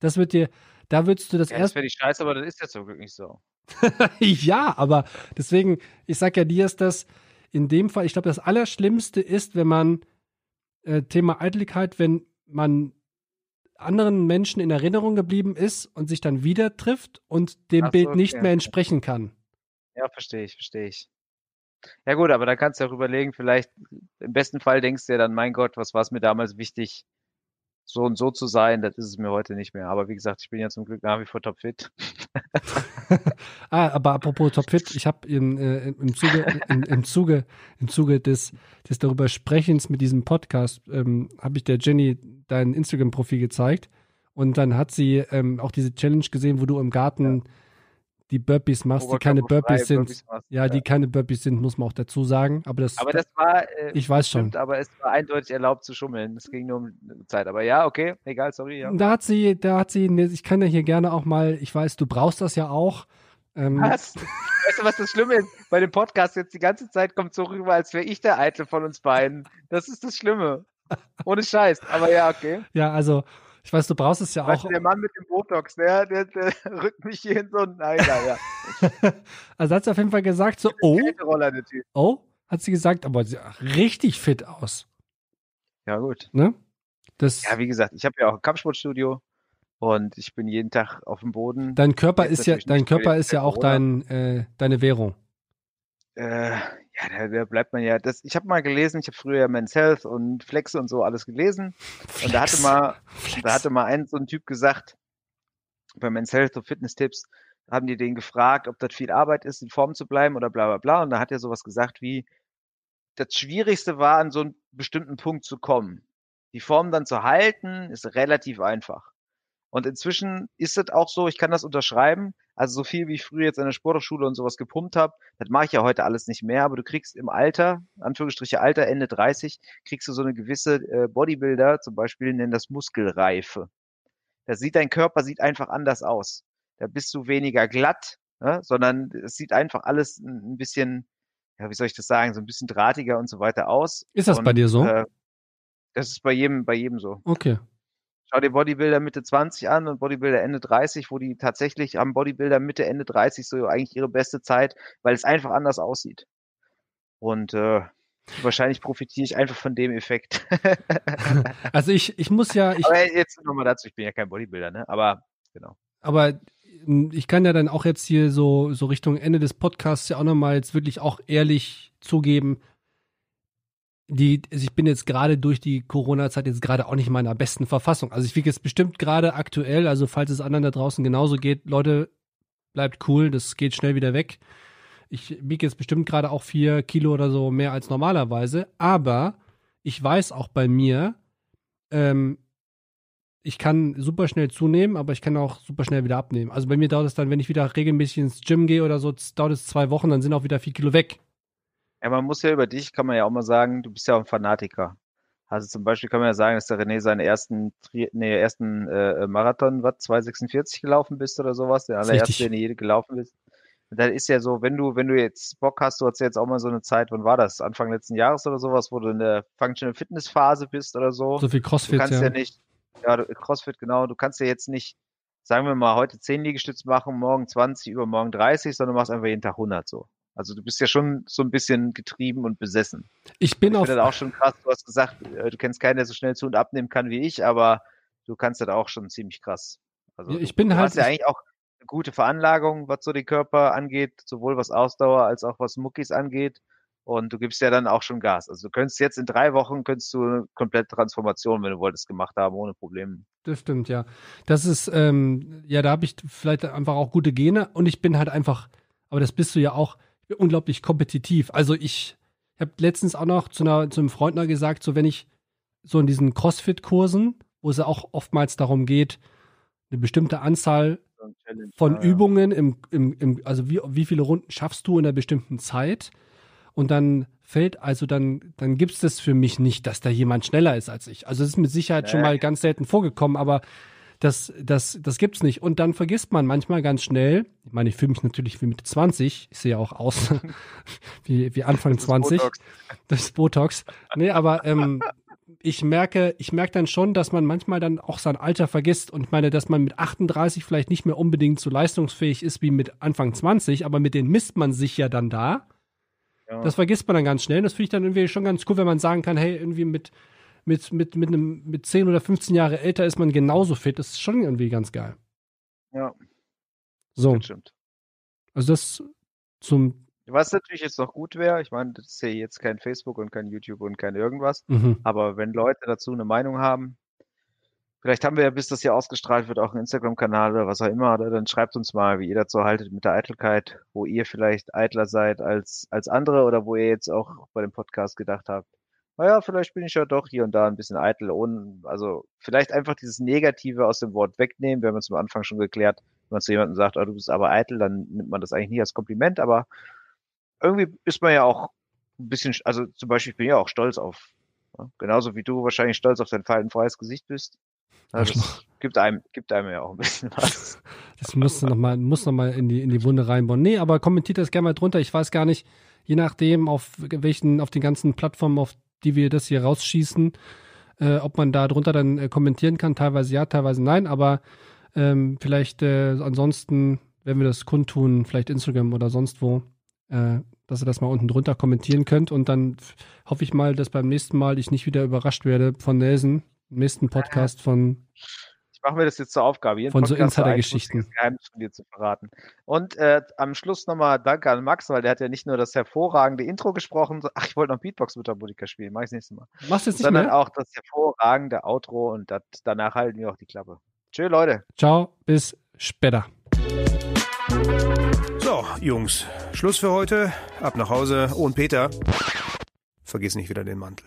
Das wird dir, da würdest du das Ja, das erst wäre die Scheiße, aber das ist ja zum Glück nicht so. ja, aber deswegen, ich sag ja dir, ist das in dem Fall, ich glaube, das Allerschlimmste ist, wenn man äh, Thema Eitelkeit, wenn man anderen Menschen in Erinnerung geblieben ist und sich dann wieder trifft und dem Ach so, Bild nicht okay. mehr entsprechen kann. Ja, verstehe ich, verstehe ich. Ja gut, aber da kannst du auch überlegen, vielleicht im besten Fall denkst du ja dann, mein Gott, was war es mir damals wichtig, so und so zu sein, das ist es mir heute nicht mehr. Aber wie gesagt, ich bin ja zum Glück nach wie vor topfit. Ah, aber apropos Topfit, ich habe äh, im Zuge, in, im Zuge, im Zuge des, des darüber Sprechens mit diesem Podcast, ähm, habe ich der Jenny dein Instagram-Profil gezeigt und dann hat sie ähm, auch diese Challenge gesehen, wo du im Garten die Burpees machst, die keine Burpees sind. Burpees machst. Ja, die keine Burpees sind, muss man auch dazu sagen. Aber das, Aber das war, äh, ich weiß schon. stimmt, aber es war eindeutig erlaubt zu schummeln. Es ging nur um Zeit. Aber ja, okay, egal, sorry, ja. Da hat sie, da hat sie, ne, ich kann ja hier gerne auch mal, ich weiß, du brauchst das ja auch. Ähm, Was? Weißt du, was das Schlimme ist? Bei dem Podcast jetzt die ganze Zeit kommt so rüber, als wäre ich der Eitel von uns beiden. Das ist das Schlimme. Ohne Scheiß. Aber ja, okay. ja, also, ich weiß, du brauchst es ja Weißt auch. du, der Mann mit dem Botox, der, der, der rückt mich hier in so ein, na egal, ja. Also hat sie auf jeden Fall gesagt, so, oh, oh, hat sie gesagt, aber sie sieht richtig fit aus. Ja, gut. Ne? Das, Ja, wie gesagt, ich habe ja auch ein Kampfsportstudio und ich bin jeden Tag auf dem Boden. dein Körper Jetzt ist ja, dein Körper ist ja auch dein, äh, deine Währung. Äh, ja, da, da bleibt man ja. Das, ich habe mal gelesen, ich habe früher Men's Health und Flex und so alles gelesen. Und da hatte Flex. mal, Flex. da hatte mal ein so ein Typ gesagt, bei Men's Health und Fitness-Tipps, haben die den gefragt, ob das viel Arbeit ist, in Form zu bleiben oder bla bla bla. Und da hat er sowas gesagt wie, das Schwierigste war, an so einen bestimmten Punkt zu kommen. Die Form dann zu halten, ist relativ einfach. Und inzwischen ist es auch so, ich kann das unterschreiben. Also so viel wie ich früher jetzt an der Sporthochschule und sowas gepumpt habe, das mache ich ja heute alles nicht mehr, aber du kriegst im Alter, Anführungsstriche Alter, Ende 30, kriegst du so eine gewisse äh, Bodybuilder, zum Beispiel nennen das Muskelreife. Da sieht dein Körper sieht einfach anders aus. Da bist du weniger glatt, ne? sondern es sieht einfach alles ein ein bisschen, ja, wie soll ich das sagen, so ein bisschen drahtiger und so weiter aus. Ist das und, bei dir so? Äh, das ist bei jedem, bei jedem so. Okay. Schau dir Bodybuilder Mitte 20 an und Bodybuilder Ende 30, wo die tatsächlich haben Bodybuilder Mitte, Ende 30 so eigentlich ihre beste Zeit, weil es einfach anders aussieht. Und äh, wahrscheinlich profitiere ich einfach von dem Effekt. Also ich, ich muss ja, ich, Aber jetzt nochmal dazu, ich bin ja kein Bodybuilder, ne? Aber genau. aber m, ich kann ja dann auch jetzt hier so, so Richtung Ende des Podcasts ja auch nochmal jetzt wirklich auch ehrlich zugeben. Die, also ich bin jetzt gerade durch die Corona-Zeit jetzt gerade auch nicht in meiner besten Verfassung. Also ich wiege jetzt bestimmt gerade aktuell, also falls es anderen da draußen genauso geht, Leute, bleibt cool, das geht schnell wieder weg. Ich wiege jetzt bestimmt gerade auch vier Kilo oder so mehr als normalerweise, aber ich weiß auch bei mir, ähm, ich kann super schnell zunehmen, aber ich kann auch super schnell wieder abnehmen. Also bei mir dauert es dann, wenn ich wieder regelmäßig ins Gym gehe oder so, dauert es zwei Wochen, dann sind auch wieder vier Kilo weg. Ja, man muss ja über dich, kann man ja auch mal sagen, du bist ja auch ein Fanatiker. Also zum Beispiel kann man ja sagen, dass der René seinen ersten, Tri nee, ersten äh, Marathon, was, 2,46 gelaufen bist oder sowas, der allererste, den du je gelaufen bist. Und dann ist ja so, wenn du, wenn du jetzt Bock hast, du hast ja jetzt auch mal so eine Zeit, wann war das? Anfang letzten Jahres oder sowas, wo du in der Functional Fitness Phase bist oder so. So viel Crossfit, du kannst ja. ja nicht, ja, du- Crossfit, genau, du kannst ja jetzt nicht, sagen wir mal, heute 10 Liegestütze machen, morgen 20, übermorgen 30, sondern du machst einfach jeden Tag 100 so. Also du bist ja schon so ein bisschen getrieben und besessen. Ich bin Ich auf, finde das auch schon krass. Du hast gesagt, äh, du kennst keinen, der so schnell zu und abnehmen kann wie ich, aber du kannst das auch schon ziemlich krass. Also ich bin du halt- hast ja ich- eigentlich auch eine gute Veranlagung, was so den Körper angeht, sowohl was Ausdauer als auch was Muckis angeht. Und du gibst ja dann auch schon Gas. Also du könntest jetzt in drei Wochen könntest du eine komplette Transformation, wenn du wolltest, gemacht haben, ohne Probleme. Das stimmt, ja. Das ist, ähm, ja, da habe ich vielleicht einfach auch gute Gene und ich bin halt einfach, aber das bist du ja auch, unglaublich kompetitiv. Also ich, habe letztens auch noch zu, einer, zu einem Freund noch gesagt, so wenn ich so in diesen Crossfit-Kursen, wo es ja auch oftmals darum geht, eine bestimmte Anzahl von ja. Übungen im, im, im also wie, wie viele Runden schaffst du in einer bestimmten Zeit und dann fällt, also dann, dann gibt es das für mich nicht, dass da jemand schneller ist als ich. Also es ist mit Sicherheit schon Nee. mal ganz selten vorgekommen, aber das, das, das gibt's nicht. Und dann vergisst man manchmal ganz schnell, ich meine, ich fühle mich natürlich wie Mitte 20, ich sehe ja auch aus wie, wie Anfang Das ist 20 Botox. das ist Botox. Nee, aber ähm, ich merke, ich merke dann schon, dass man manchmal dann auch sein Alter vergisst. Und ich meine, dass man mit 38 vielleicht nicht mehr unbedingt so leistungsfähig ist wie mit Anfang 20, aber mit denen misst man sich ja dann da. Ja. Das vergisst man dann ganz schnell. Und das finde ich dann irgendwie schon ganz cool, wenn man sagen kann, hey, irgendwie mit, mit, mit, mit einem, mit 10 oder 15 Jahre älter ist man genauso fit. Das ist schon irgendwie ganz geil. Ja, So, das stimmt. also das zum, Was natürlich jetzt noch gut wäre, ich meine, das ist ja jetzt kein Facebook und kein YouTube und kein irgendwas, mhm. aber wenn Leute dazu eine Meinung haben, vielleicht haben wir ja, bis das hier ausgestrahlt wird, auch einen Instagram-Kanal oder was auch immer, oder dann schreibt uns mal, wie ihr dazu haltet mit der Eitelkeit, wo ihr vielleicht eitler seid als, als andere oder wo ihr jetzt auch bei dem Podcast gedacht habt, naja, vielleicht bin ich ja doch hier und da ein bisschen eitel, ohne, also vielleicht einfach dieses Negative aus dem Wort wegnehmen. Wir haben uns am Anfang schon geklärt, wenn man zu jemandem sagt, oh, du bist aber eitel, dann nimmt man das eigentlich nie als Kompliment, aber irgendwie ist man ja auch ein bisschen, also zum Beispiel, ich bin ja auch stolz auf, ja, genauso wie du wahrscheinlich stolz auf dein faltenfreies Gesicht bist. Ja, das gibt einem, gibt einem ja auch ein bisschen was. Das musst du noch mal, muss noch mal in die, in die Wunde reinbauen. Nee, aber kommentiert das gerne mal drunter. Ich weiß gar nicht, je nachdem, auf welchen, auf den ganzen Plattformen, auf die wir das hier rausschießen, äh, ob man da drunter dann äh, kommentieren kann. Teilweise ja, teilweise nein, aber ähm, vielleicht äh, ansonsten, wenn wir das kundtun, vielleicht Instagram oder sonst wo, äh, dass ihr das mal unten drunter kommentieren könnt und dann hoffe ich mal, dass beim nächsten Mal ich nicht wieder überrascht werde von Nelson, im nächsten Podcast von Ich mache mir das jetzt zur Aufgabe, jeden Von so Podcast Insider-Geschichten. Geheimnis von dir zu verraten. Und äh, am Schluss nochmal Danke an Max, weil der hat ja nicht nur das hervorragende Intro gesprochen, so, ach, ich wollte noch Beatbox mit der Harmonika spielen, mach ich das nächste Mal. Machst du jetzt nicht Sondern mehr? auch das hervorragende Outro und dat, danach halten wir auch die Klappe. Tschö, Leute. Ciao, bis später. So, Jungs, Schluss für heute. Ab nach Hause. Oh, und Peter, vergiss nicht wieder den Mantel.